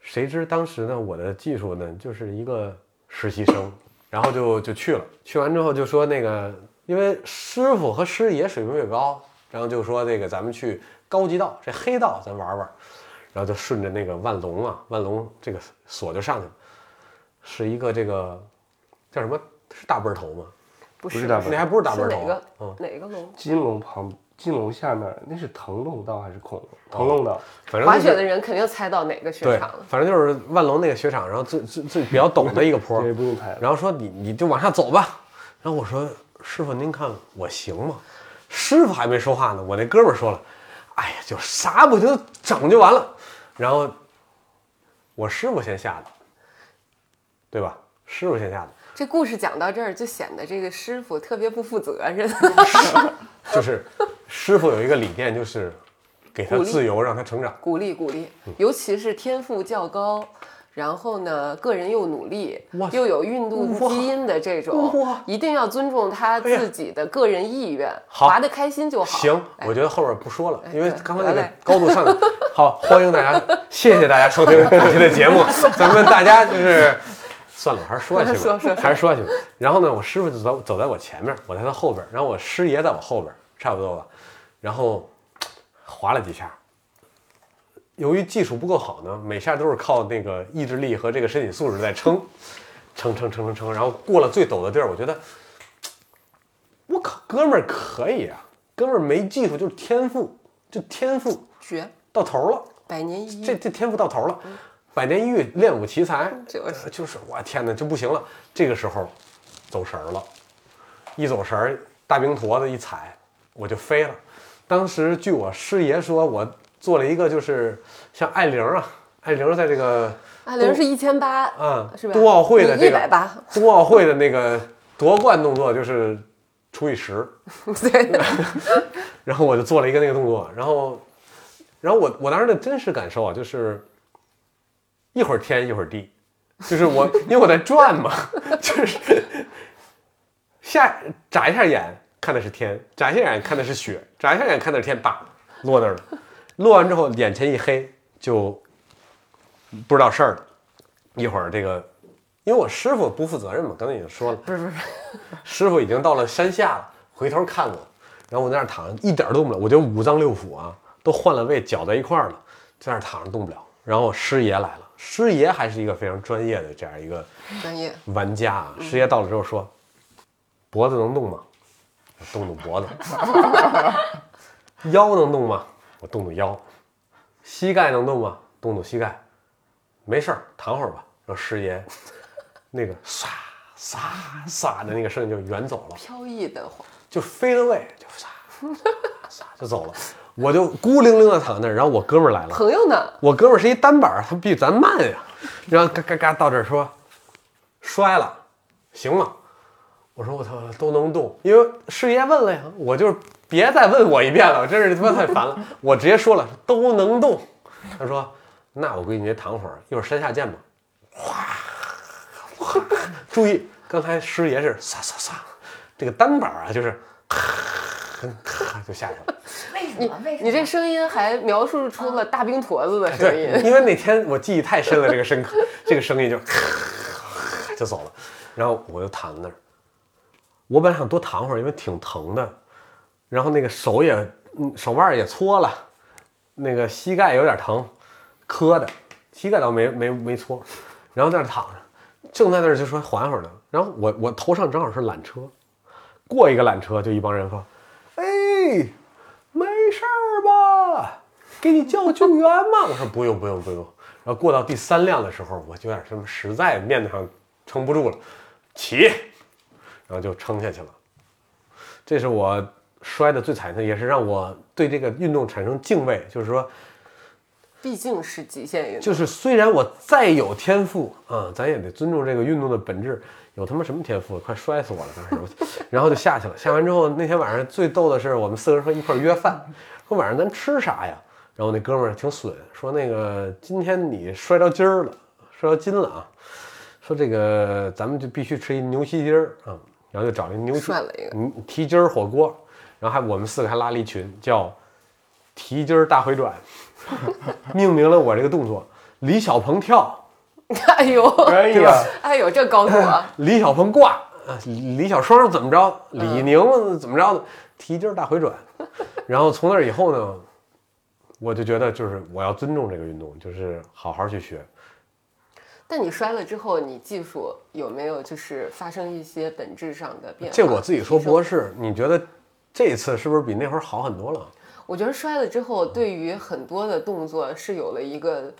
谁知当时呢，我的技术呢，就是一个实习生，然后就就去了。去完之后就说那个，因为师傅和师爷水平越高，然后就说那个咱们去高级道，这黑道咱玩玩。然后就顺着那个万龙啊，万龙这个锁就上去了，是一个这个叫什么？是大背头吗？不不是大背那还不是大背头啊是哪个？嗯，哪个龙？金龙旁金龙下面那是腾龙道还是恐龙？腾龙道，反正就是滑雪的人肯定猜到哪个雪场了。，反正就是万龙那个雪场，然后最最最比较 陡的一个坡，这不用猜。然后说你你就往下走吧。然后我说师傅您看我行吗？师傅还没说话呢，我那哥们儿说了，哎呀就啥不行整就完了。然后我师傅先下的，对吧？师傅先下的，这故事讲到这儿，就显得这个师傅特别不负责任。就是师傅有一个理念，就是给他自由，让他成长。鼓励鼓励，尤其是天赋较高，然后呢，个人又努力，又有运动基因的这种，一定要尊重他自己的个人意愿，好滑得开心就好。行，哎我觉得后边不说了，因为刚刚才那个高度上去。好，欢迎大家，谢谢大家收听本期的节目。咱们大家就是算了，我还是说下去吧，还是说下 去吧。然后呢，我师傅就走走在我前面，我在他后边，然后我师爷在我后边，差不多吧。然后滑了几下，由于技术不够好呢，每下都是靠那个意志力和这个身体素质在撑，撑撑撑撑撑，然后过了最陡的地儿，我觉得。我靠，哥们儿可以啊，哥们儿没技术就是天赋，就天赋绝，到头了，百年一遇，这这天赋到头了，百年一遇，练武奇才，就是。呃就是我天哪，就不行了，这个时候走神儿了，一走神儿，大冰坨子一踩，我就飞了。当时据我师爷说，我做了一个就是像艾玲啊，艾玲在这个艾玲是一千八，啊是吧？冬奥会的这个一百八，冬奥会的那个夺冠动作就是除以十，对，然后我就做了一个那个动作，然后，然后我我当时的真实感受啊，就是一会儿天一会儿地，就是我因为我在转嘛，就是下眨一下眼看的是天，眨一下眼看的是雪，眨一下眼看的是天，叭落那儿了，落完之后眼前一黑，就不知道事儿了。一会儿这个，因为我师傅不负责任嘛，刚才已经说了，不是不是，师傅已经到了山下了，回头看我，然后我在那儿躺着，一点儿动不了，我觉得五脏六腑啊都换了位，搅在一块儿了，在那儿躺着动不了。然后师爷来了，师爷还是一个非常专业的这样一个专业，玩家啊。师爷到了之后说：“脖子能动吗？我动动脖子。腰能动吗？我动动腰。膝盖能动吗？动动膝盖。没事儿，躺会儿吧。”然后师爷那个唰唰唰的那个声音就远走了。飘逸的话，就飞了位，就唰唰就走了。我就孤零零的躺那儿，然后我哥们儿来了，朋友呢？我哥们儿是一单板儿，他比咱慢呀。然后嘎嘎嘎到这儿说摔了，行吗？我说我操，都能动，因为师爷问了呀，我就是别再问我一遍了，我真是他妈太烦了。我直接说了都能动。他说那我估计你得躺会儿，一会儿山下见吧。哗哗，注意刚才师爷是唰唰唰，这个单板儿啊就是咔 咔就下去了。为什你么？为什么？你这声音还描述出了大冰坨子的声对，音，因为那天我记忆太深了，这个声这个声音就就走了，然后我就躺在那儿。我本来想多躺会儿，因为挺疼的，然后那个手也嗯手腕也搓了，那个膝盖有点疼，磕的，膝盖倒没没没搓，然后在那儿躺着，正在那儿就说缓会儿呢，然后我我头上正好是缆车，过一个缆车就一帮人说，哎，没事儿吧？给你叫救援吗？我 说不用不用不用。然后过到第三辆的时候，我就有点什么实在面子上撑不住了，起，然后就撑下去了。这是我摔的最惨的，也是让我对这个运动产生敬畏。就是说，毕竟是极限运动。就是虽然我再有天赋啊，咱也得尊重这个运动的本质。有他妈什么天赋？快摔死我了！当时，然后就下去了。下完之后，那天晚上最逗的是，我们四个人说一块儿约饭，说晚上咱吃啥呀？然后那哥们儿挺损，说那个今天你摔着筋儿了，摔着筋了啊，说这个咱们就必须吃一牛蹄筋儿啊，然后就找一牛蹄涮了一个嗯蹄筋儿火锅，然后还我们四个还拉了一群叫蹄筋儿大回转，命名了我这个动作。李小鹏跳，哎呦，哎呀，哎呦，这高度啊！李小鹏挂啊，李小双怎么着，李宁怎么着的，提筋大回转。然后从那以后呢，我就觉得就是我要尊重这个运动，就是好好去学。但你摔了之后，你技术有没有就是发生一些本质上的变化？这我自己说提升博士，你觉得这次是不是比那会儿好很多了？我觉得摔了之后，对于很多的动作是有了一个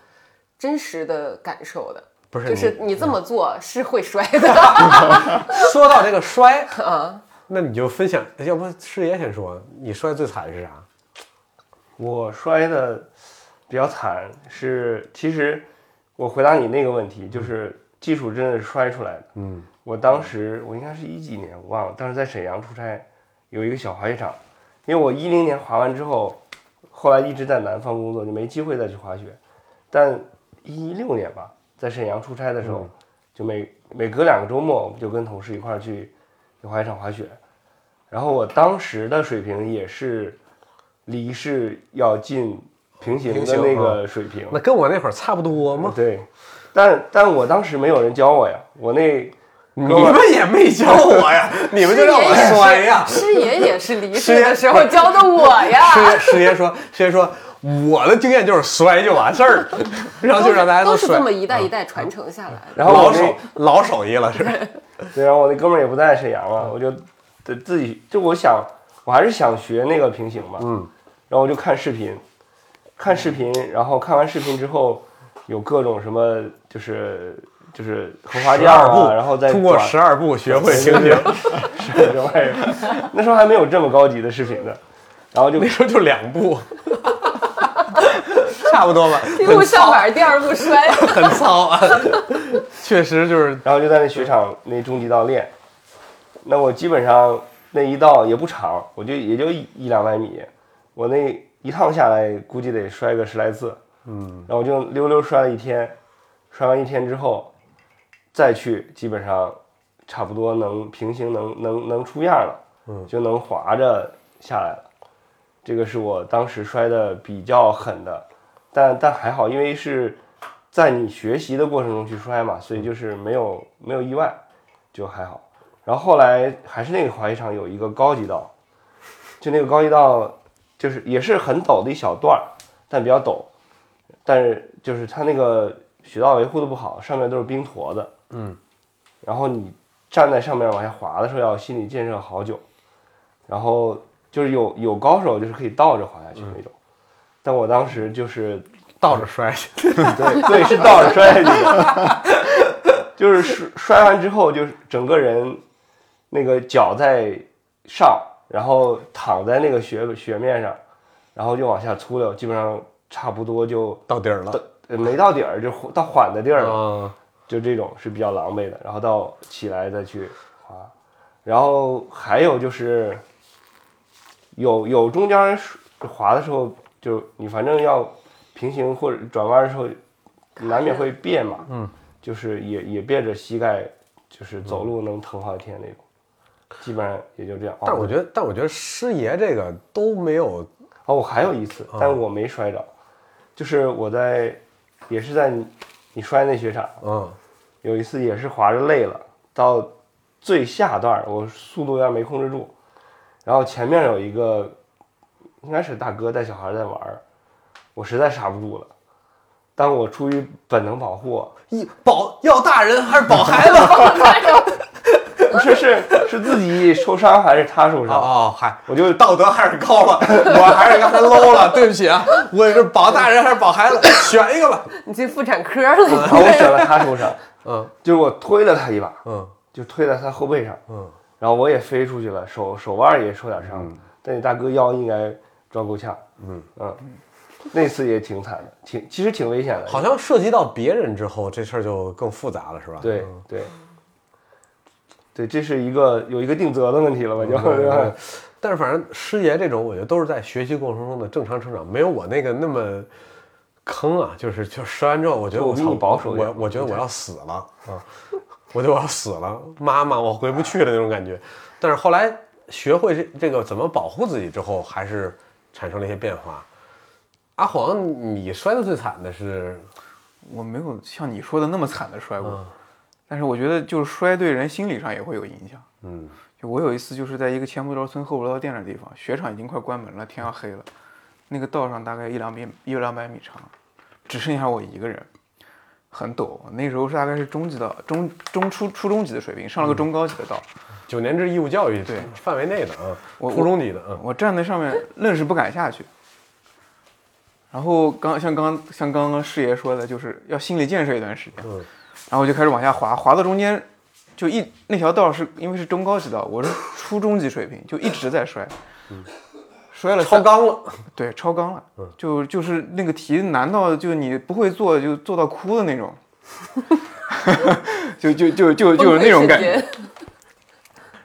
真实的感受的，不是就是你你这么做是会摔的 说到这个摔，啊。那你就分享，要不师爷先说，你摔最惨是啥？我摔的比较惨是，其实我回答你那个问题，就是技术真的是摔出来的。嗯，我当时我应该是一几年，我忘了，当时在沈阳出差，有一个小滑雪场，因为我一零年滑完之后，后来一直在南方工作，就没机会再去滑雪。但一六年吧，在沈阳出差的时候，就每每隔两个周末，我们就跟同事一块儿去去滑雪场滑雪。然后我当时的水平也是离是要近平行的那个水平，那跟我那会儿差不多吗？对，但但我当时没有人教我呀，我那你们也没教我呀，你们就让我摔呀。师爷也是离师爷世的时候教的我师呀，爷师爷说，师爷说我的经验就是摔就完事儿，然后就让大家摔。都是这。么一代一代传承下来的。然后老手。老手艺了是吧？对，然后我那哥们儿也不在沈阳了，我就得自己就我想，我还是想学那个平行嘛，嗯，然后我就看视频，看视频，然后看完视频之后，有各种什么就是就是荷花十二步酱啊，然后再通过十二步学会平行，是这玩意儿，那时候还没有这么高级的视频呢，然后就那时候就两步，差不多吧，第一步上板，第二步摔。很糙。啊，确实就是。然后就在那雪场那中级道练。那我基本上那一道也不长，我就也就一一两百米，我那一趟下来估计得摔个十来次，嗯，然后我就溜溜摔了一天，摔完一天之后再去，基本上差不多能平行能能能出样了，嗯，就能滑着下来了。这个是我当时摔的比较狠的，但但还好，因为是在你学习的过程中去摔嘛，所以就是没有没有意外，就还好。然后后来还是那个滑雪场有一个高级道，就那个高级道就是也是很陡的一小段儿，但比较陡，但是就是它那个雪道维护的不好，上面都是冰坨子，嗯，然后你站在上面往下滑的时候要心理建设好久，然后就是有有高手就是可以倒着滑下去那种，但我当时就是倒着摔去。对对，是倒着摔下去的，就是摔摔完之后，就是整个人那个脚在上，然后躺在那个雪雪面上，然后就往下粗溜，基本上差不多就到底儿了呃没到底儿，就到缓的地儿了，啊！就这种是比较狼狈的。然后到起来再去滑，然后还有就是有有中间滑的时候，就你反正要平行或者转弯的时候，难免会变嘛，嗯，就是也也别着膝盖，就是走路能疼好几天那种，基本上也就这样。哦但我觉得，但我觉得师爷这个都没有哦，我还有一次，但我没摔着，就是我在也是在你你摔那雪场，嗯。有一次也是滑着累了，到最下段我速度有点没控制住，然后前面有一个应该是大哥带小孩在玩儿，我实在刹不住了，但我出于本能保护，一保要大人还是保孩子？不是是是自己受伤还是他受哦伤？哦，嗨，我就道德还是高了，我还是刚才 low 了，对不起啊，我是保大人还是保孩子？选一个吧。你去妇产科了，然后我选了他受伤，嗯就是我推了他一把，嗯就推在他后背上，嗯，然后我也飞出去了，手手腕也受点伤，但你大哥腰应该撞够呛，嗯嗯，那次也挺惨的，挺其实挺危险的，好像涉及到别人之后，这事儿就更复杂了，是吧？对嗯对对，这是一个有一个定责的问题了吧？就嗯但是反正师爷这种，我觉得都是在学习过程中的正常成长，没有我那个那么坑啊。就是就摔完之后，我觉得我操保守我我觉得我要死了啊！我觉得我要死了，妈妈，我回不去了那种感觉。但是后来学会这这个怎么保护自己之后，还是产生了一些变化。阿黄，你摔的最惨的是我没有像你说的那么惨的摔过，嗯但是我觉得就是摔对人心理上也会有影响。嗯就我有一次就是在一个前不着村后不着店的地方，雪场已经快关门了，天要黑了，那个道上大概一两米一两百米长，只剩下我一个人，很陡。那时候是大概是中级的中中初初中级的水平，上了个中高级的道，九年制义务教育对。范围内的啊，我初中级的啊，我站在上面愣是不敢下去。然后刚像刚像刚刚师爷说的，就是要心理建设一段时间，嗯。然后我就开始往下滑，滑到中间，就一那条道是因为是中高级道，我是初中级水平，就一直在摔，摔了超纲了，对，超纲了，就就是那个题难到就你不会做就做到哭的那种，就就就就就是那种感觉。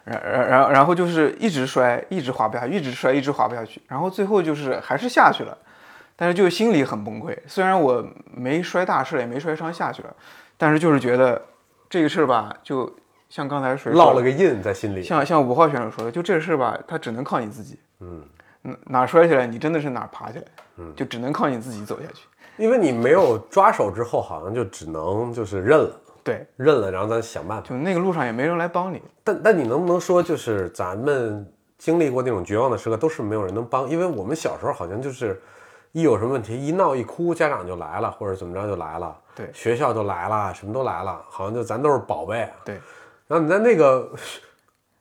觉。然然然然后就是一直摔，一直滑不下去，一直摔，一直滑不下去，然后最后就是还是下去了，但是就是心里很崩溃。虽然我没摔大事，也没摔伤下去了，但是就是觉得这个事儿吧，就像刚才谁说的烙了个印在心里。像像五号选手说的，就这事儿吧，他只能靠你自己。嗯，哪摔下来，你真的是哪儿爬起来，嗯，就只能靠你自己走下去。因为你没有抓手之后，好像就只能就是认了，对，认了，然后咱想办法。就那个路上也没人来帮你。但但你能不能说，就是咱们经历过那种绝望的时刻，都是没有人能帮？因为我们小时候好像就是一有什么问题，一闹一哭，家长就来了，或者怎么着就来了，对学校就来了，什么都来了，好像就咱都是宝贝。对，然后你在那个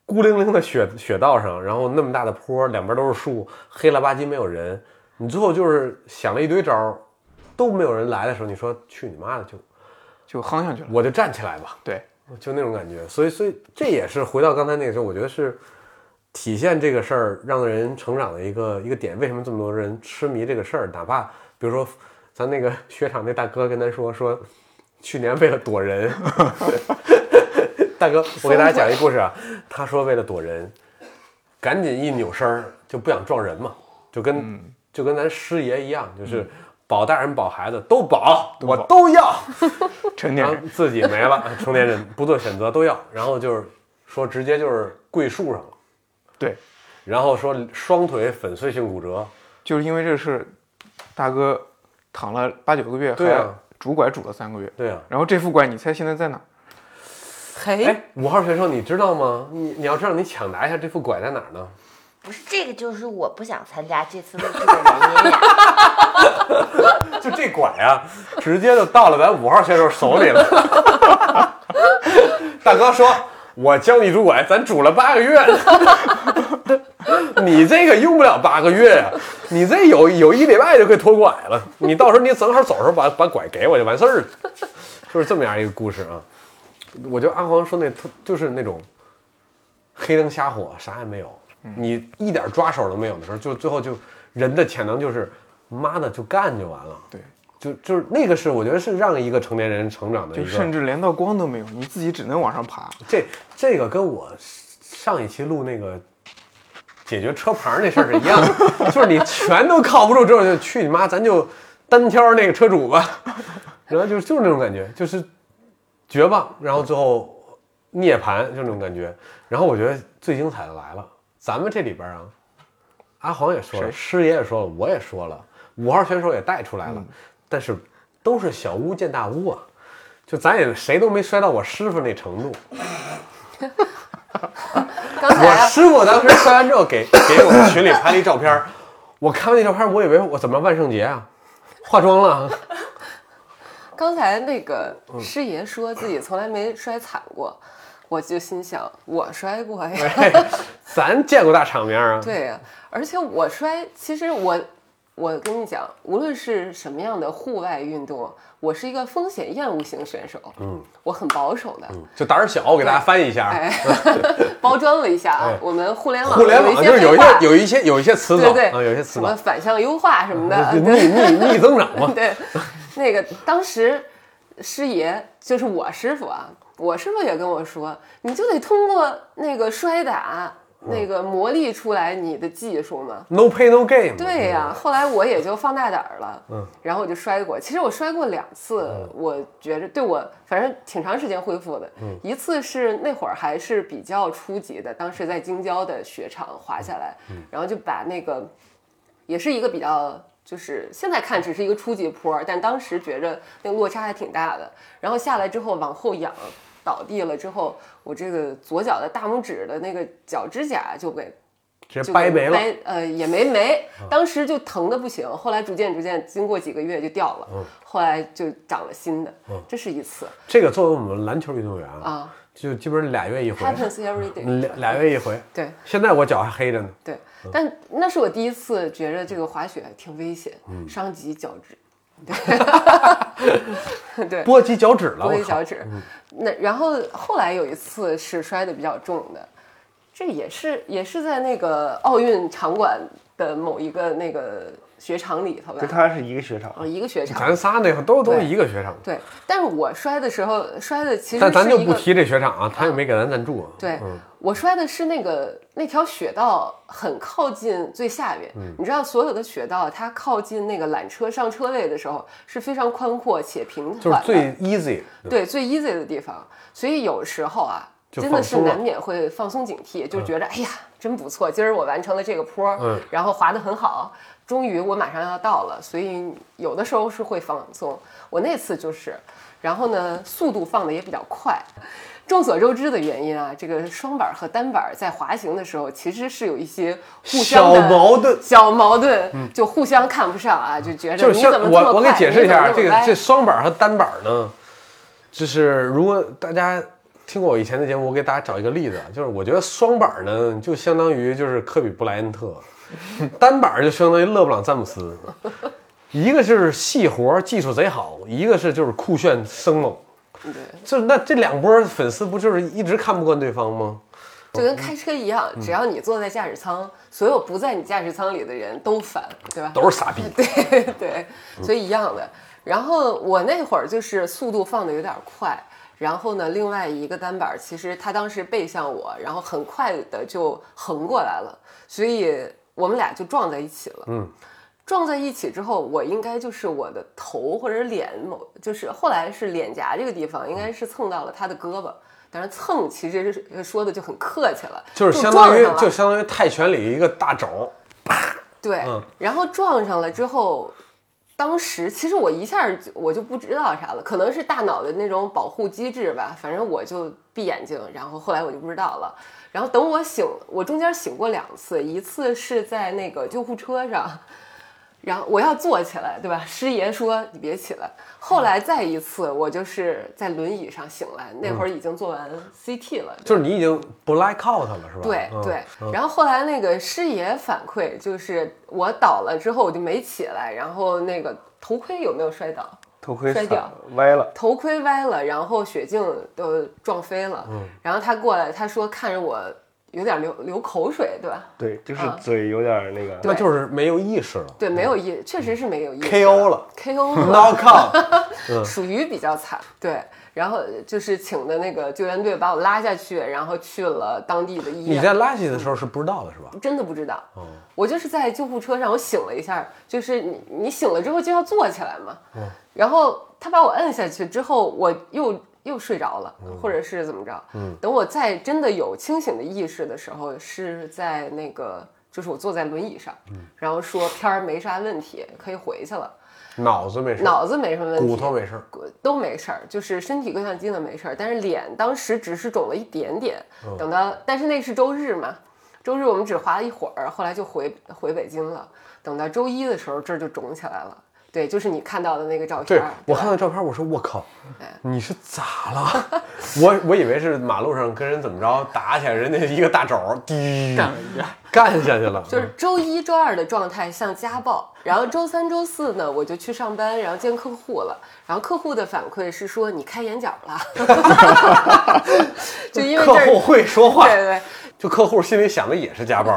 孤零零的雪雪道上，然后那么大的坡，两边都是树，黑了吧唧没有人，你最后就是想了一堆招，都没有人来的时候，你说去你妈的，就就夯上去了。我就站起来吧。对，就那种感觉。所以，所以这也是回到刚才那个时候，我觉得是体现这个事儿让人成长的一个一个点。为什么这么多人痴迷这个事儿？哪怕比如说咱那个雪场那大哥跟咱说说，去年为了躲人，大哥，我给大家讲一故事啊。他说为了躲人，赶紧一扭身儿就不想撞人嘛，就跟、就跟咱师爷一样，就是。保大人保孩子都保，我都要。成年人自己没了，成年人不做选择都要，然后就是说直接就是跪树上了，对，然后说双腿粉碎性骨折，就是因为这事，大哥躺了八九个月，对啊还拄拐拄了三个月。对啊，然后这副拐，你猜现在在哪儿？嘿，哎，五号选手你知道吗？你你要知道，你抢答一下这副拐在哪儿呢？不是这个，就是我不想参加这次录制的原因呀。就这拐啊，直接就到了咱五号选手手里了。大哥说：“我教你拄拐，咱拄了八个月了。你这个用不了八个月呀、你这有有一礼拜就可以脱拐了。你到时候你正好走的时候把把拐给我就完事儿了。”就是这么样一个故事啊。我觉得阿黄说那特就是那种黑灯瞎火，啥也没有，你一点抓手都没有的时候，就最后就人的潜能就是妈的就干就完了。对，就就是那个是我觉得是让一个成年人成长的就一个，甚至连道光都没有，你自己只能往上爬。这这个跟我上一期录那个解决车牌那事儿是一样的，就是你全都靠不住之后，就去你妈，咱就单挑那个车主吧，然后就就是那种感觉，就是绝望，然后最后涅槃，就那种感觉。然后我觉得最精彩的来了，咱们这里边啊，阿黄也说了，师爷也说了，我也说了，五号选手也带出来了，但是都是小巫见大巫啊。就咱也谁都没摔到我师傅那程度，我师傅当时摔完之后给给我们群里拍了一照片，我看完那照片，我以为我怎么万圣节啊，化妆了。刚才那个嗯师爷说自己从来没摔惨过，我就心想我摔过呀。哎咱见过大场面啊，对呀、而且我摔，其实我我跟你讲，无论是什么样的户外运动，我是一个风险厌恶型选手，嗯，我很保守的，就胆儿小，我给大家翻译一下 包装了一下啊哎，我们互联网互联网就是有一些有一些有一些词藻对对啊，有一些词什么，反向优化什么的，逆逆逆增长嘛。对，那个当时师爷就是我师傅啊，我师傅也跟我说，你就得通过那个摔打。那个磨砺出来你的技术嘛，No pay no gain。对呀、后来我也就放大胆儿了，嗯，然后我就摔过。其实我摔过两次，我觉着对我反正挺长时间恢复的。嗯，一次是那会儿还是比较初级的，当时在京郊的雪场滑下来，然后就把那个也是一个比较就是现在看只是一个初级坡，但当时觉着那个落差还挺大的。然后下来之后往后仰，倒地了之后，我这个左脚的大拇指的那个脚指甲就给直接就掰没了。掰呃，也没没，当时就疼的不行，后来逐渐逐渐，经过几个月就掉了，后来就长了新的，这是一次。这个作为我们篮球运动员啊，啊。就基本上俩月一回，，happens every day，俩俩月一回。对。现在我脚还黑着呢。对，但那是我第一次觉着这个滑雪挺危险，嗯。伤及脚趾，对，对，波及脚趾了，波及脚！趾。那然后后来有一次是摔的比较重的，这也是也是在那个奥运场馆的某一个那个雪场里头吧跟，他是一个雪场，哦，一个雪场。咱仨那会儿都都对一个雪场，对，但是我摔的时候摔的其实但咱就不提这雪场啊，他又没给咱赞助啊。对、嗯。我摔的是那个那条雪道很靠近最下边，嗯。你知道所有的雪道它靠近那个缆车上车位的时候是非常宽阔且平缓的，就是最 easy 的。对最 easy 的地方，所以有时候啊。真的是难免会放松警惕，就觉得、哎呀，真不错，今儿我完成了这个坡，嗯。然后滑得很好，终于我马上要到了，所以有的时候是会放松。我那次就是，然后呢，速度放的也比较快。众所周知的原因啊，这个双板和单板在滑行的时候其实是有一些互相的小矛盾。小矛盾，就互相看不上啊，就觉得就是你怎么这么我我给解释一下，这个这双板和单板呢，就是如果大家听过我以前的节目，我给大家找一个例子啊，就是我觉得双板呢就相当于就是科比布莱恩特，单板就相当于勒布朗詹姆斯，一个是细活技术贼好，一个是就是酷炫生猛。对，就那这两波粉丝不就是一直看不惯对方吗？就跟开车一样，嗯只要你坐在驾驶舱，所有不在你驾驶舱里的人都烦，对吧？都是傻逼。对 对，所以一样的。然后我那会儿就是速度放的有点快，然后呢，另外一个单板其实他当时背向我，然后很快的就横过来了，所以我们俩就撞在一起了。嗯，撞在一起之后，我应该就是我的头或者脸某，就是后来是脸颊这个地方，应该是蹭到了他的胳膊。但是蹭其实是说的就很客气了，就是相当于就相当于泰拳里一个大肘，对，嗯然后撞上了之后，当时其实我一下我就不知道啥了，可能是大脑的那种保护机制吧，反正我就闭眼睛，然后后来我就不知道了。然后等我醒，我中间醒过两次，一次是在那个救护车上，然后我要坐起来，对吧？师爷说你别起来。后来再一次，我就是在轮椅上醒来，那会儿已经做完 CT 了，就是你已经 black out 了，是吧？嗯对对，然后后来那个师爷反馈就是我倒了之后我就没起来，然后那个头盔有没有摔倒？头盔摔掉惨歪了，头盔歪了，然后雪镜都撞飞了。嗯然后他过来，他说看着我有点流流口水，对吧？对，就是啊嘴有点那个，那就是没有意识了对，没有意，确实是没有意识 KO 了，KO 了。，knock out。属于比较惨，对，然后就是请的那个救援队把我拉下去，然后去了当地的医院。你在拉起的时候是不知道的，是吧？真的不知道，我就是在救护车上，我醒了一下，就是你你醒了之后就要坐起来嘛，然后他把我摁下去之后，我又又睡着了，或者是怎么着，等我再真的有清醒的意识的时候，是在那个就是我坐在轮椅上，然后说片儿没啥问题，可以回去了，脑子没事，脑子没什么问题，骨头没事，都没事儿，就是身体各项机能没事儿，但是脸当时只是肿了一点点。等到，但是那是周日嘛，周日我们只滑了一会儿，后来就回回北京了。等到周一的时候，这儿就肿起来了。对，就是你看到的那个照片对儿。我看到照片，我说我靠，你是咋了？我我以为是马路上跟人怎么着打起来，人家一个大肘儿，滴。干下去了。就是周一、周二的状态像家暴，然后周三、周四呢，我就去上班，然后见客户了，然后客户的反馈是说你开眼角了，就因为客户会说话，对对就客户心里想的也是家暴，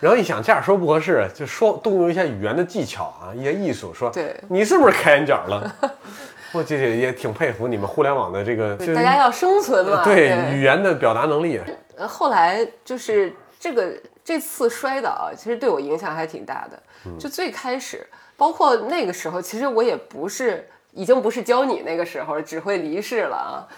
然后一想这样说不合适，就说动用一下语言的技巧啊，一些艺术，说对你是不是开眼角了？我这也也挺佩服你们互联网的这个，大家要生存嘛，对语言的表达能力。呃，后来就是这个这次摔倒啊，其实对我影响还挺大的。就最开始，包括那个时候，其实我也不是已经不是教你那个时候，只会离世了啊。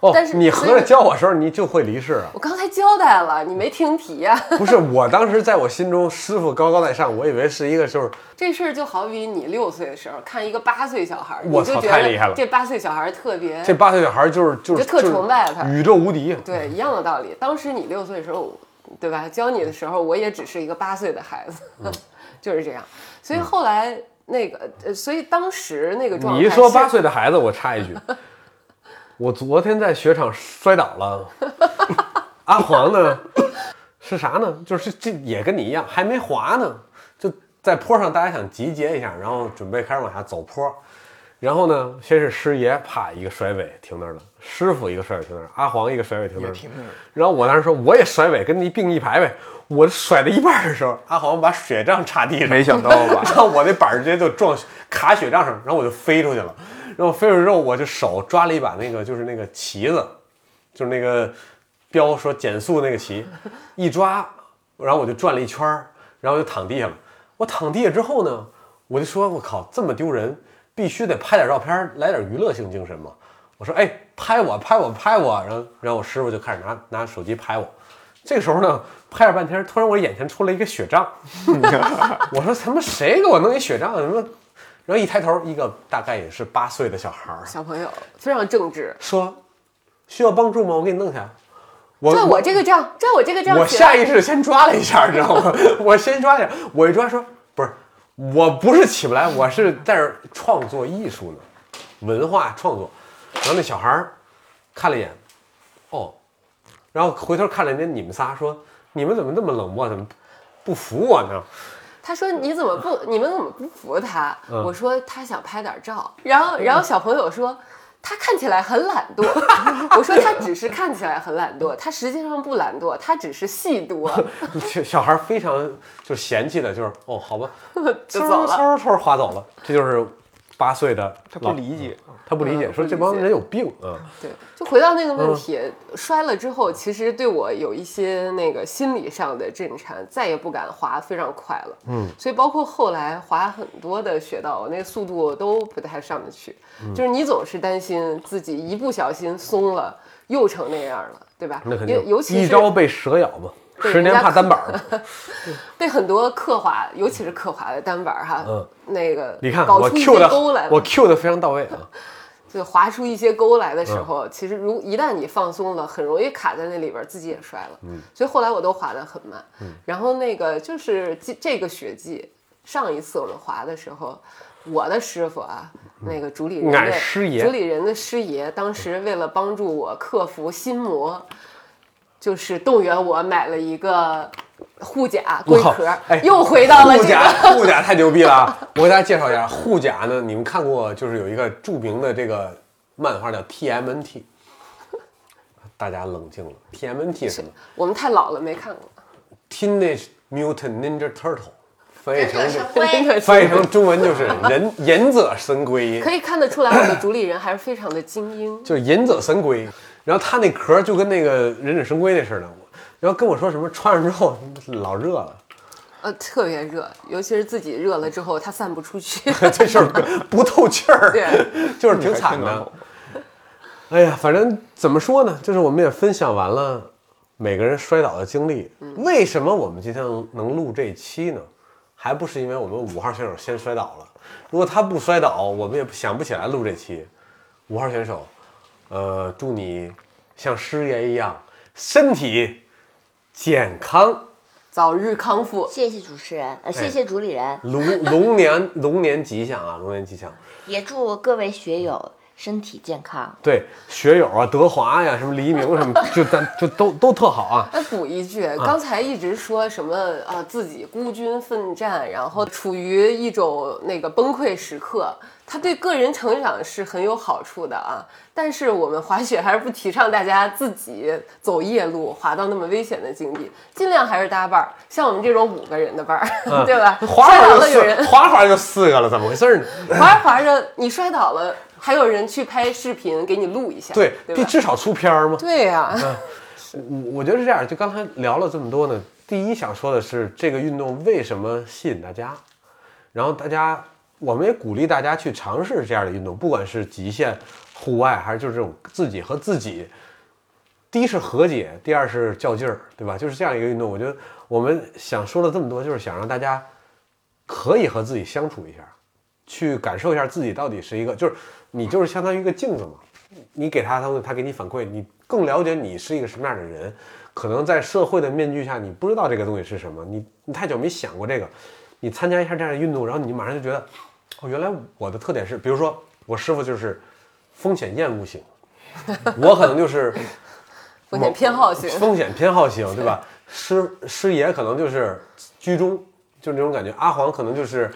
哦但是，你合着教我时候你就会离世啊？我刚才交代了，你没听题呀、不是，我当时在我心中师傅高高在上，我以为是一个就是这事儿就好比你六岁的时候看一个八岁小孩儿，我就觉太厉害了得这八岁小孩儿特别这八岁小孩就是就是你就特崇拜他宇宙无敌。对一样的道理。当时你六岁的时候，对吧？教你的时候，我也只是一个八岁的孩子，嗯 就是这样。所以后来那个，呃，所以当时那个状态，你一说八，岁的孩子，我插一句，我昨天在雪场摔倒了。阿黄呢？是啥呢？就是这也跟你一样，还没滑呢，就在坡上，大家想集结一下，然后准备开始往下走坡。然后呢，先是师爷啪一个甩尾停那儿了，师傅一个甩尾停那儿，阿黄一个甩尾停那儿了。停那儿然后我当时说我也甩尾，跟你并一排呗。我甩到一半的时候，阿黄把雪杖插地上，没想到吧 然后我那板儿直接就撞卡雪杖上，然后我就飞出去了。然后飞出去之后，我就手抓了一把那个就是那个旗子，就是那个标说减速那个旗，一抓，然后我就转了一圈，然后就躺地下了。我躺地下之后呢，我就说我靠，这么丢人，必须得拍点照片，来点娱乐性精神嘛。我说哎，拍我，拍我，拍我。然后然后我师傅就开始拿拿手机拍我。这个时候呢，拍了半天，突然我眼前出来一个雪杖，我说他妈谁给我弄一雪杖？什么？然后一抬头，一个大概也是八岁的小孩儿小朋友非常正直，说：“需要帮助吗？我给你弄下。”我转我这个账，拽我这个账我下意识先抓了一下，你知道吗？我先抓一下，我一抓说不是，我不是起不来，我是在这儿创作艺术呢，文化创作。然后那小孩儿看了一眼，哦，然后回头看了人家你们仨，说你们怎么这么冷漠，怎么不服我呢？他说：“你怎么不？你们怎么不服他？”嗯我说：“他想拍点照。”然后，然后小朋友说：“他看起来很懒惰。”我说：“他只是看起来很懒惰，他实际上不懒惰，他只是戏多。小小孩非常就嫌弃的，就是哦，好吧，”就走了。嗖嗖划走了。这就是八岁的他不理解，他不理解，嗯说这帮人有病啊。对，就回到那个嗯问题，摔了之后，其实对我有一些那个心理上的震颤，再也不敢滑非常快了。嗯，所以包括后来滑很多的雪道，那个速度都不太上得去。嗯就是你总是担心自己一不小心松了，又成那样了，对吧？那肯定，尤尤其是一朝被蛇咬嘛，对十年怕单板儿嘛。被很多刻滑，尤其是刻滑的单板儿哈，嗯那个你看我搞出一 Q 些的沟来了我 Q 的非常到位啊。就划出一些沟来的时嗯候，其实如一旦你放松了，很容易卡在那里边儿，自己也摔了。嗯，所以后来我都滑得很慢。嗯，然后那个就是这这个雪季，上一次我们滑的时候，我的师傅啊，那个主理人俺的师爷主理人的师爷，当时为了帮助我克服心魔，就是动员我买了一个护甲龟壳哎，又回到了护甲这个。护甲太牛逼了啊！我给大家介绍一下护甲呢，你们看过就是有一个著名的这个漫画叫 TMNT，大家冷静了，TMNT 是什么我们太老了，没看过。？Teenage Mutant Ninja Turtle，翻译成翻译成中文就是忍 忍者神龟，可以看得出来，我的主理人还是非常的精英。就是忍者神龟。然后他那壳就跟那个忍者神龟那似的，然后跟我说什么穿上之后 老热了。呃，特别热，尤其是自己热了之后，它散不出去。这事儿 不透气儿，对，就是挺惨的。哎呀，反正怎么说呢，就是我们也分享完了每个人摔倒的经历。为什么我们今天能录这期呢？还不是因为我们五号选手先摔倒了。如果他不摔倒，我们也想不起来录这期。五号选手，呃，祝你像师爷一样身体健康，早日康复。谢谢主持人，呃，谢谢主理人，龙龙年龙年吉祥啊，龙年吉祥。也祝各位学友身体健康。对学友啊，德华呀，什么黎明什么，就咱就都都特好啊。那，补一句，刚才一直说什么啊，自己孤军奋战，然后处于一种那个崩溃时刻，它对个人成长是很有好处的啊。但是我们滑雪还是不提倡大家自己走夜路，滑到那么危险的境地，尽量还是搭伴儿，像我们这种五个人的伴儿，对吧？滑倒滑就有人，滑滑就四个了，怎么回事呢？滑着滑着你摔倒了，还有人去拍视频给你录一下，对，至少出片儿嘛。对呀、我我觉得是这样，就刚才聊了这么多呢，第一想说的是这个运动为什么吸引大家，然后大家我们也鼓励大家去尝试这样的运动，不管是极限、户外，还是就是这种自己和自己。第一是和解，第二是较劲儿，对吧？就是这样一个运动。我觉得我们想说了这么多，就是想让大家可以和自己相处一下，去感受一下自己到底是一个，就是你就是相当于一个镜子嘛。你给他东西，他给你反馈，你更了解你是一个什么样的人。可能在社会的面具下，你不知道这个东西是什么，你你太久没想过这个，你参加一下这样的运动，然后你马上就觉得，哦，原来我的特点是，比如说我师傅就是风险厌恶型，我可能就是风险偏好型，风险偏好型，对吧？师师爷可能就是居中，就那种感觉。阿黄可能就是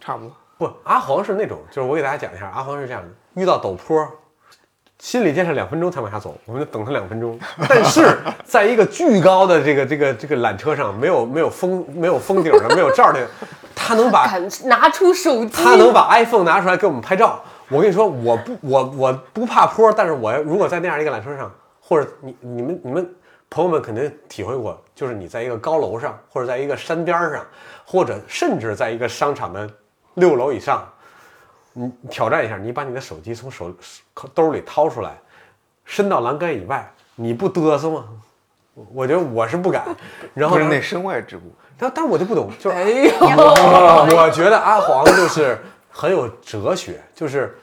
差不多。不，阿黄是那种，就是我给大家讲一下，阿黄是这样的：遇到陡坡，心理建设两分钟才往下走，我们就等他两分钟。但是在一个巨高的这个这个这个缆车上，没有没有封没有封顶的，没有罩的，他能把 拿出手机，他能把 iPhone 拿出来给我们拍照。我跟你说，我不我我不怕坡，但是我如果在那样一个缆车上，或者你你们你们朋友们肯定体会过，就是你在一个高楼上，或者在一个山边上，或者甚至在一个商场的六楼以上，你挑战一下，你把你的手机从手兜里掏出来，伸到栏杆以外，你不嘚瑟吗？我我觉得我是不敢。然后是那身外之物，但但我就不懂，就是哎呦，我觉得阿黄就是很有哲学，就是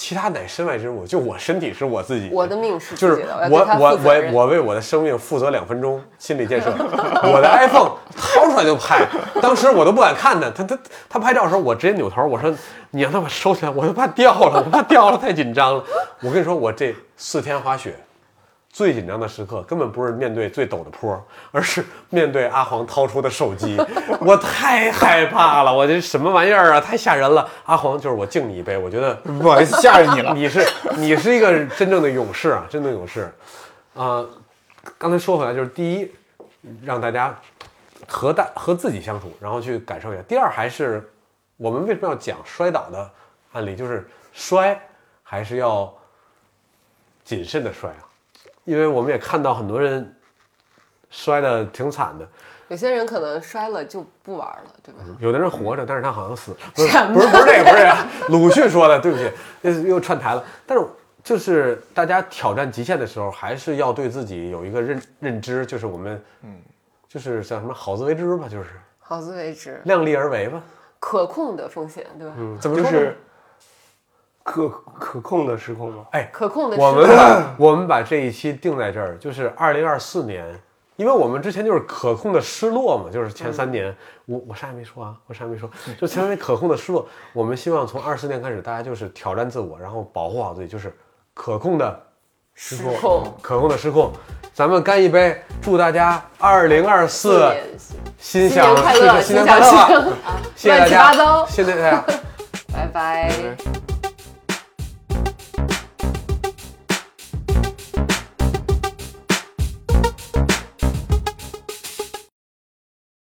其他乃身外之物，就我身体是我自己，我的命是就是自己的，我我我。我为我的生命负责两分钟心理建设。我的 iPhone 掏出来就拍，当时我都不敢看他，他他他拍照的时候，我直接扭头，我说你让他把收起来，我都怕掉了，我怕掉了，太紧张了。我跟你说，我这四天滑雪。最紧张的时刻根本不是面对最陡的坡，而是面对阿黄掏出的手机。我太害怕了，我这什么玩意儿啊？太吓人了！阿黄就是我敬你一杯，我觉得 不好意思吓着你了。你是你是一个真正的勇士啊，真正的勇士。啊、刚才说回来，就是第一，让大家和大和自己相处，然后去感受一下。第二，还是我们为什么要讲摔倒的案例？就是摔还是要谨慎的摔啊，因为我们也看到很多人摔的挺惨的。有些人可能摔了就不玩了，对吧？有的人活着，但是他好像死了，不是不是不是这个，不是这个，鲁迅说的，对不起，又又串台了。但是就是大家挑战极限的时候，还是要对自己有一个认认知，就是我们，嗯，就是叫什么好自为之吧，就是好自为之，量力而为吧。可控的风险，对吧？嗯，怎么说呢？就是可可控的失控吗？哎，可控的我失控们把我们把这一期定在这儿，就是二零二四年，因为我们之前就是可控的失落嘛，就是前三年，我我啥也没说啊，我啥也没说，就前三年可控的失落，我们希望从二四年开始，大家就是挑战自我，然后保护好自己，就是可控的失失控，可控的失控。咱们干一杯，祝大家二零二四心新年想快乐，新年快乐啊！谢谢大乱七八家，糟，谢谢大家。拜拜。拜拜